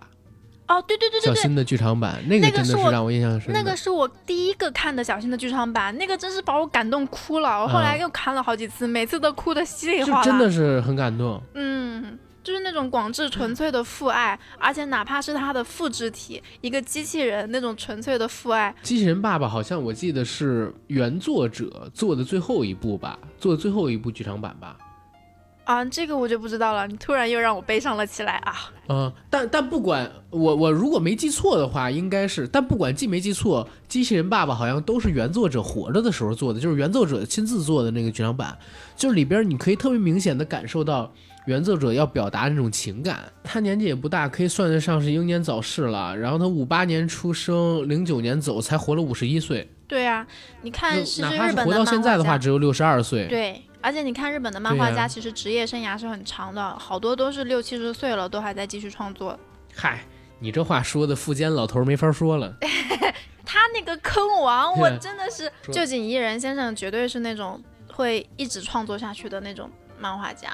哦，对对对对对，小新的剧场版那个真的是让我印象深。那个是我第一个看的小新的剧场版，那个真是把我感动哭了。我后来又看了好几次，每次都哭的稀里哗啦。真的是很感动。嗯，就是那种广志纯粹的父爱，而且哪怕是他的复制体，一个机器人那种纯粹的父爱。机器人爸爸好像我记得是原作者做的最后一部吧，做的最后一部剧场版吧。啊，这个我就不知道了。你突然又让我悲伤了起来啊！嗯，但但不管我我如果没记错的话，应该是，但不管记没记错，机器人爸爸好像都是原作者活着的时候做的，就是原作者亲自做的那个剧场版，就是里边你可以特别明显的感受到原作者要表达那种情感。他年纪也不大，可以算得上是英年早逝了。然后他五八年出生，零九年走，才活了五十一岁。对啊，你看，哪怕是活到现在的话，只有六十二岁。对。而且你看，日本的漫画家其实职业生涯是很长的，好多都是六七十岁了都还在继续创作。嗨，你这话说的，富坚老头没法说了。(laughs) 他那个坑王，我真的是就井一人先生，绝对是那种会一直创作下去的那种漫画家。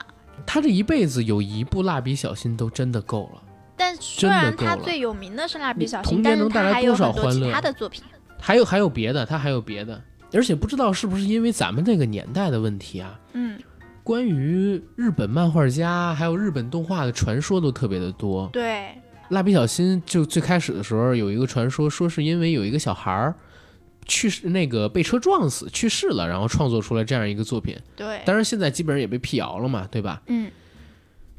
他这一辈子有一部蜡笔小新都真的够了。但虽然他最有名的是蜡笔小新，但是他还有很多其他的作品。还有还有别的，他还有别的。而且不知道是不是因为咱们那个年代的问题啊，嗯，关于日本漫画家还有日本动画的传说都特别的多。对，蜡笔小新就最开始的时候有一个传说，说是因为有一个小孩儿去世，那个被车撞死去世了，然后创作出来这样一个作品。对，当然现在基本上也被辟谣了嘛，对吧？嗯。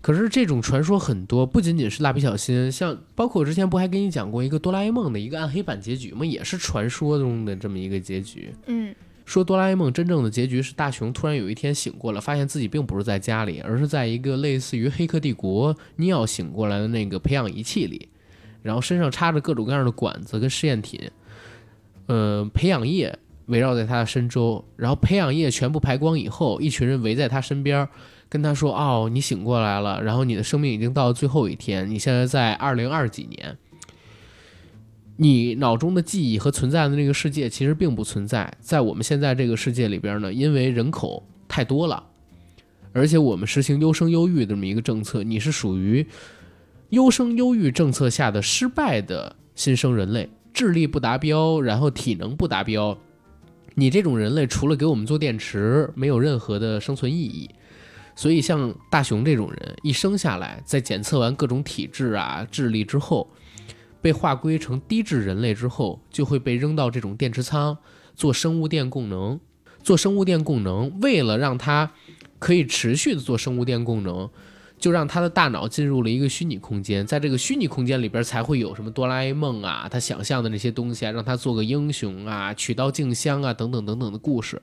可是这种传说很多，不仅仅是蜡笔小新，像包括我之前不还跟你讲过一个哆啦 A 梦的一个暗黑版结局吗？也是传说中的这么一个结局。嗯，说哆啦 A 梦真正的结局是大雄突然有一天醒过来，发现自己并不是在家里，而是在一个类似于黑客帝国尼奥醒过来的那个培养仪器里，然后身上插着各种各样的管子跟试验品，呃，培养液围绕在他的身周，然后培养液全部排光以后，一群人围在他身边。跟他说：“哦，你醒过来了，然后你的生命已经到了最后一天。你现在在二零二几年，你脑中的记忆和存在的那个世界其实并不存在。在我们现在这个世界里边呢，因为人口太多了，而且我们实行优生优育这么一个政策，你是属于优生优育政策下的失败的新生人类，智力不达标，然后体能不达标。你这种人类除了给我们做电池，没有任何的生存意义。”所以，像大雄这种人，一生下来，在检测完各种体质啊、智力之后，被划归成低智人类之后，就会被扔到这种电池仓做生物电供能。做生物电供能，为了让他可以持续的做生物电供能，就让他的大脑进入了一个虚拟空间，在这个虚拟空间里边，才会有什么哆啦 A 梦啊，他想象的那些东西啊，让他做个英雄啊，取到静香啊，等等等等的故事。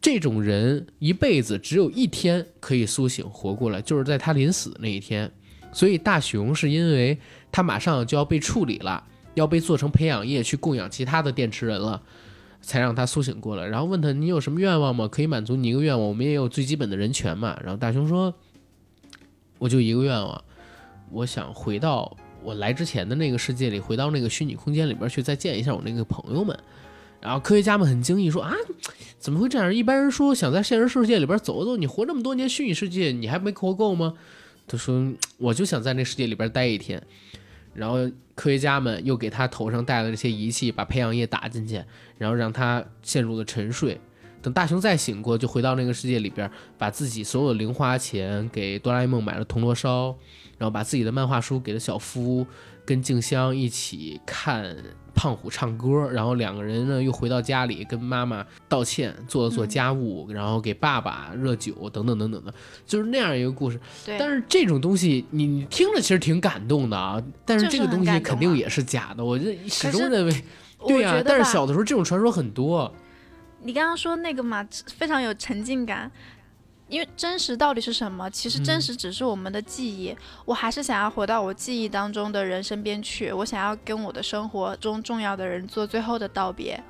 这种人一辈子只有一天可以苏醒活过来，就是在他临死那一天。所以大雄是因为他马上就要被处理了，要被做成培养液去供养其他的电池人了，才让他苏醒过来。然后问他你有什么愿望吗？可以满足你一个愿望，我们也有最基本的人权嘛。然后大雄说，我就一个愿望，我想回到我来之前的那个世界里，回到那个虚拟空间里边去，再见一下我那个朋友们。然后科学家们很惊异，说啊，怎么会这样？一般人说想在现实世界里边走走，你活这么多年，虚拟世界你还没活够吗？他说，我就想在那世界里边待一天。然后科学家们又给他头上戴了这些仪器，把培养液打进去，然后让他陷入了沉睡。等大雄再醒过，就回到那个世界里边，把自己所有的零花钱给哆啦 A 梦买了铜锣烧，然后把自己的漫画书给了小夫，跟静香一起看。胖虎唱歌，然后两个人呢又回到家里跟妈妈道歉，做了做家务，然后给爸爸热酒，等等等等的，就是那样一个故事。但是这种东西你你听着其实挺感动的啊，但是这个东西肯定也是假的。我就始终认为，对呀。但是小的时候这种传说很多。你刚刚说那个嘛，非常有沉浸感。因为真实到底是什么？其实真实只是我们的记忆。我还是想要回到我记忆当中的人身边去。我想要跟我的生活中重要的人做最后的道别，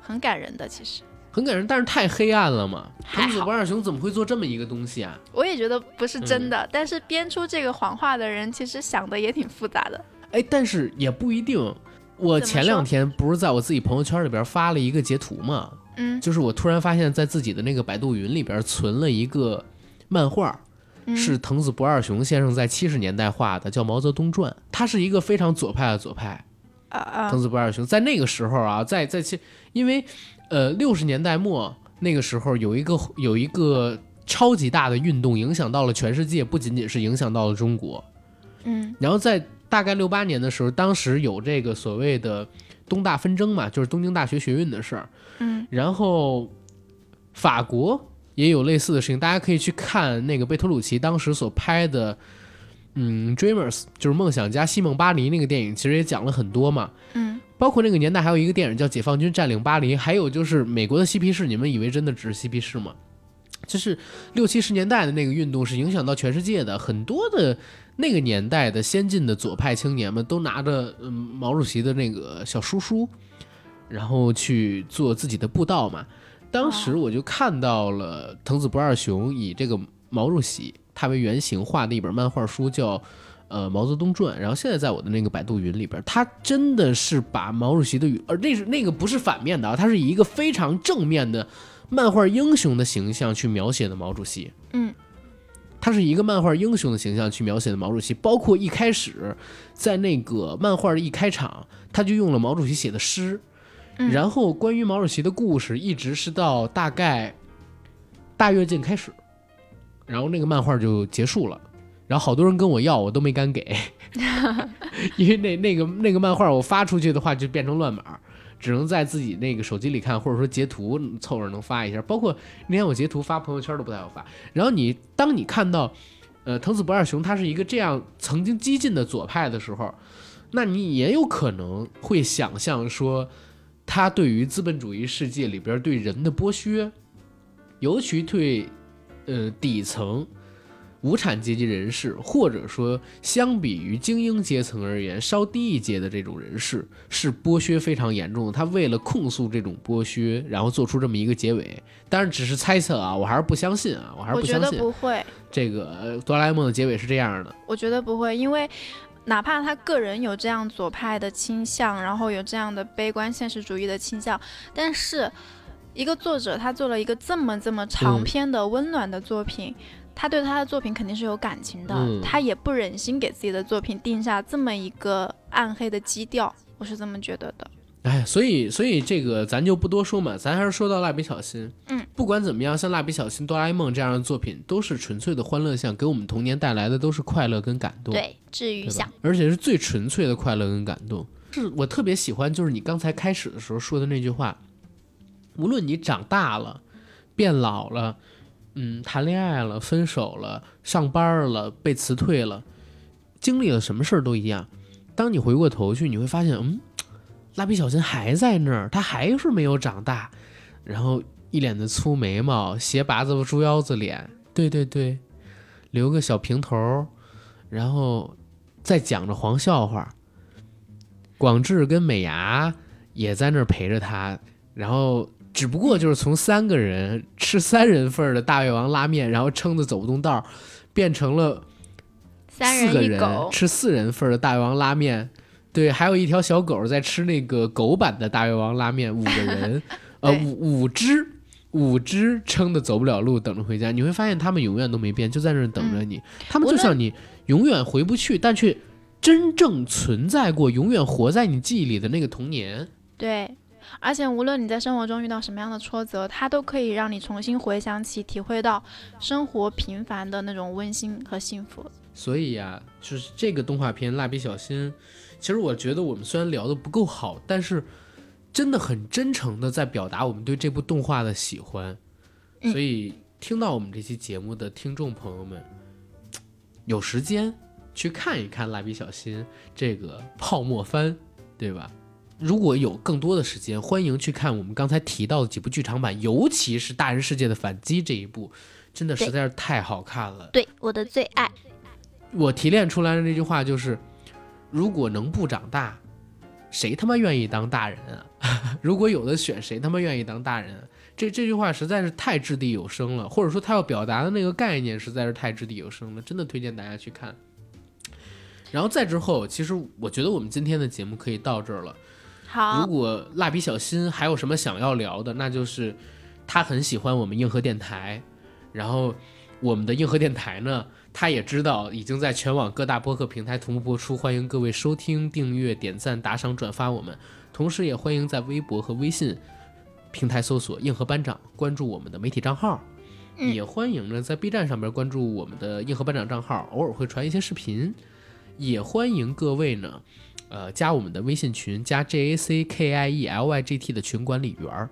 很感人的。其实很感人，但是太黑暗了嘛。藤子不二雄怎么会做这么一个东西啊？我也觉得不是真的。但是编出这个谎话的人，其实想的也挺复杂的。哎，但是也不一定。我前两天不是在我自己朋友圈里边发了一个截图吗？嗯，就是我突然发现，在自己的那个百度云里边存了一个漫画，是藤子不二雄先生在七十年代画的，叫《毛泽东传》。他是一个非常左派的左派。啊啊！藤子不二雄在那个时候啊，在在七因为呃六十年代末那个时候有一个有一个超级大的运动，影响到了全世界，不仅仅是影响到了中国。嗯然后在大概六八年的时候，当时有这个所谓的东大纷争嘛，就是东京大学学运的事儿。嗯然后法国也有类似的事情，大家可以去看那个贝托鲁奇当时所拍的，嗯，《Dreamers》就是梦想家西蒙巴黎那个电影，其实也讲了很多嘛。嗯包括那个年代还有一个电影叫《解放军占领巴黎》，还有就是美国的嬉皮士，你们以为真的只是嬉皮士吗？就是六七十年代的那个运动是影响到全世界的，很多的那个年代的先进的左派青年们都拿着嗯毛主席的那个小书书，然后去做自己的布道嘛。当时我就看到了藤子不二雄以这个毛主席他为原型画的一本漫画书，叫呃《毛泽东传》。然后现在在我的那个百度云里边，他真的是把毛主席的语，而那是那个不是反面的啊，他是以一个非常正面的漫画英雄的形象去描写的毛主席。嗯他是一个漫画英雄的形象去描写的毛主席，包括一开始在那个漫画的一开场，他就用了毛主席写的诗，嗯。然后关于毛主席的故事一直是到大概大跃进开始，然后那个漫画就结束了，然后好多人跟我要，我都没敢给，(laughs) 因为那那个那个漫画我发出去的话就变成乱码。只能在自己那个手机里看，或者说截图凑合能发一下。包括那天我截图发朋友圈都不太好发。然后你当你看到，呃，藤子不二雄他是一个这样曾经激进的左派的时候，那你也有可能会想象说，他对于资本主义世界里边对人的剥削，尤其对呃底层无产阶级人士，或者说相比于精英阶层而言稍低一阶的这种人士，是剥削非常严重的。他为了控诉这种剥削，然后做出这么一个结尾，当然只是猜测啊，我还是不相信啊，我还是不相信我觉得不会，这个呃哆啦 A 梦的结尾是这样的。我觉得不会，因为哪怕他个人有这样左派的倾向，然后有这样的悲观现实主义的倾向，但是一个作者他做了一个这么这么长嗯篇的温暖的作品。他对他的作品肯定是有感情的，嗯他也不忍心给自己的作品定下这么一个暗黑的基调，我是这么觉得的。哎，所以所以这个咱就不多说嘛，咱还是说到蜡笔小新。嗯，不管怎么样，像蜡笔小新、哆啦 A 梦这样的作品，都是纯粹的欢乐向，给我们童年带来的都是快乐跟感动。对，治愈向。？而且是最纯粹的快乐跟感动。是我特别喜欢，就是你刚才开始的时候说的那句话，无论你长大了、变老了、嗯，谈恋爱了、分手了、上班了、被辞退了，经历了什么事儿都一样。当你回过头去，你会发现，嗯，蜡笔小新还在那儿，他还是没有长大，然后一脸的粗眉毛，斜拔子猪腰子脸，对对对，留个小平头，然后再讲着黄笑话。广志跟美伢也在那儿陪着他，然后只不过就是从三个人吃三人份儿的大胃王拉面，然后撑得走不动道儿，变成了四个人吃四人份儿的大胃王拉面，对，还有一条小狗在吃那个狗版的大胃王拉面，五个人，(laughs) 呃，五五只。五只撑的走不了路，等着回家。你会发现他们永远都没变，就在那儿等着你。他们就像你永远回不去，但却真正存在过、永远活在你记忆里的那个童年。对，而且无论你在生活中遇到什么样的挫折，它都可以让你重新回想起、体会到生活平凡的那种温馨和幸福。所以呀、就是这个动画片《蜡笔小新》，其实我觉得我们虽然聊得不够好，但是真的很真诚的在表达我们对这部动画的喜欢。嗯所以听到我们这期节目的听众朋友们，有时间去看一看《蜡笔小新》这个泡沫番，对吧？如果有更多的时间，欢迎去看我们刚才提到的几部剧场版，尤其是《大人世界的反击》这一部，真的实在是太好看了。对，我的最爱。我提炼出来的那句话就是：如果能不长大，谁他妈愿意当大人啊？(laughs) 如果有的选，谁他妈愿意当大人、啊？这这句话实在是太掷地有声了，或者说他要表达的那个概念实在是太掷地有声了，真的推荐大家去看。然后再之后，其实我觉得我们今天的节目可以到这儿了。如，果蜡笔小新还有什么想要聊的，那就是他很喜欢我们硬核电台，然后我们的硬核电台呢，他也知道已经在全网各大播客平台同步播出，欢迎各位收听、订阅、点赞、打赏、转发我们，同时也欢迎在微博和微信平台搜索“硬核班长”，关注我们的媒体账号。嗯也欢迎呢在 B 站上面关注我们的硬核班长账号，偶尔会传一些视频。也欢迎各位呢，呃，加我们的微信群，加 J A C K I E L Y G T 的群管理员儿。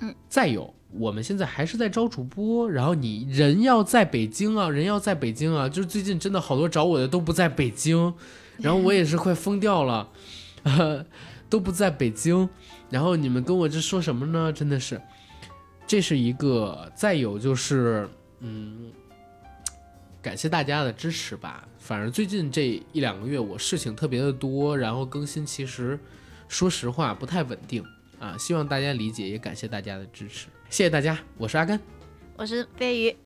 嗯，再有，我们现在还是在招主播，然后你人要在北京啊，人要在北京啊，就是最近真的好多找我的都不在北京，然后我也是快疯掉了，呃，都不在北京，然后你们跟我这说什么呢？真的是，这是一个，再有就是，嗯，感谢大家的支持吧。反正最近这一两个月我事情特别的多，然后更新其实说实话不太稳定啊，希望大家理解，也感谢大家的支持，谢谢大家，我是阿甘。我是飞鱼，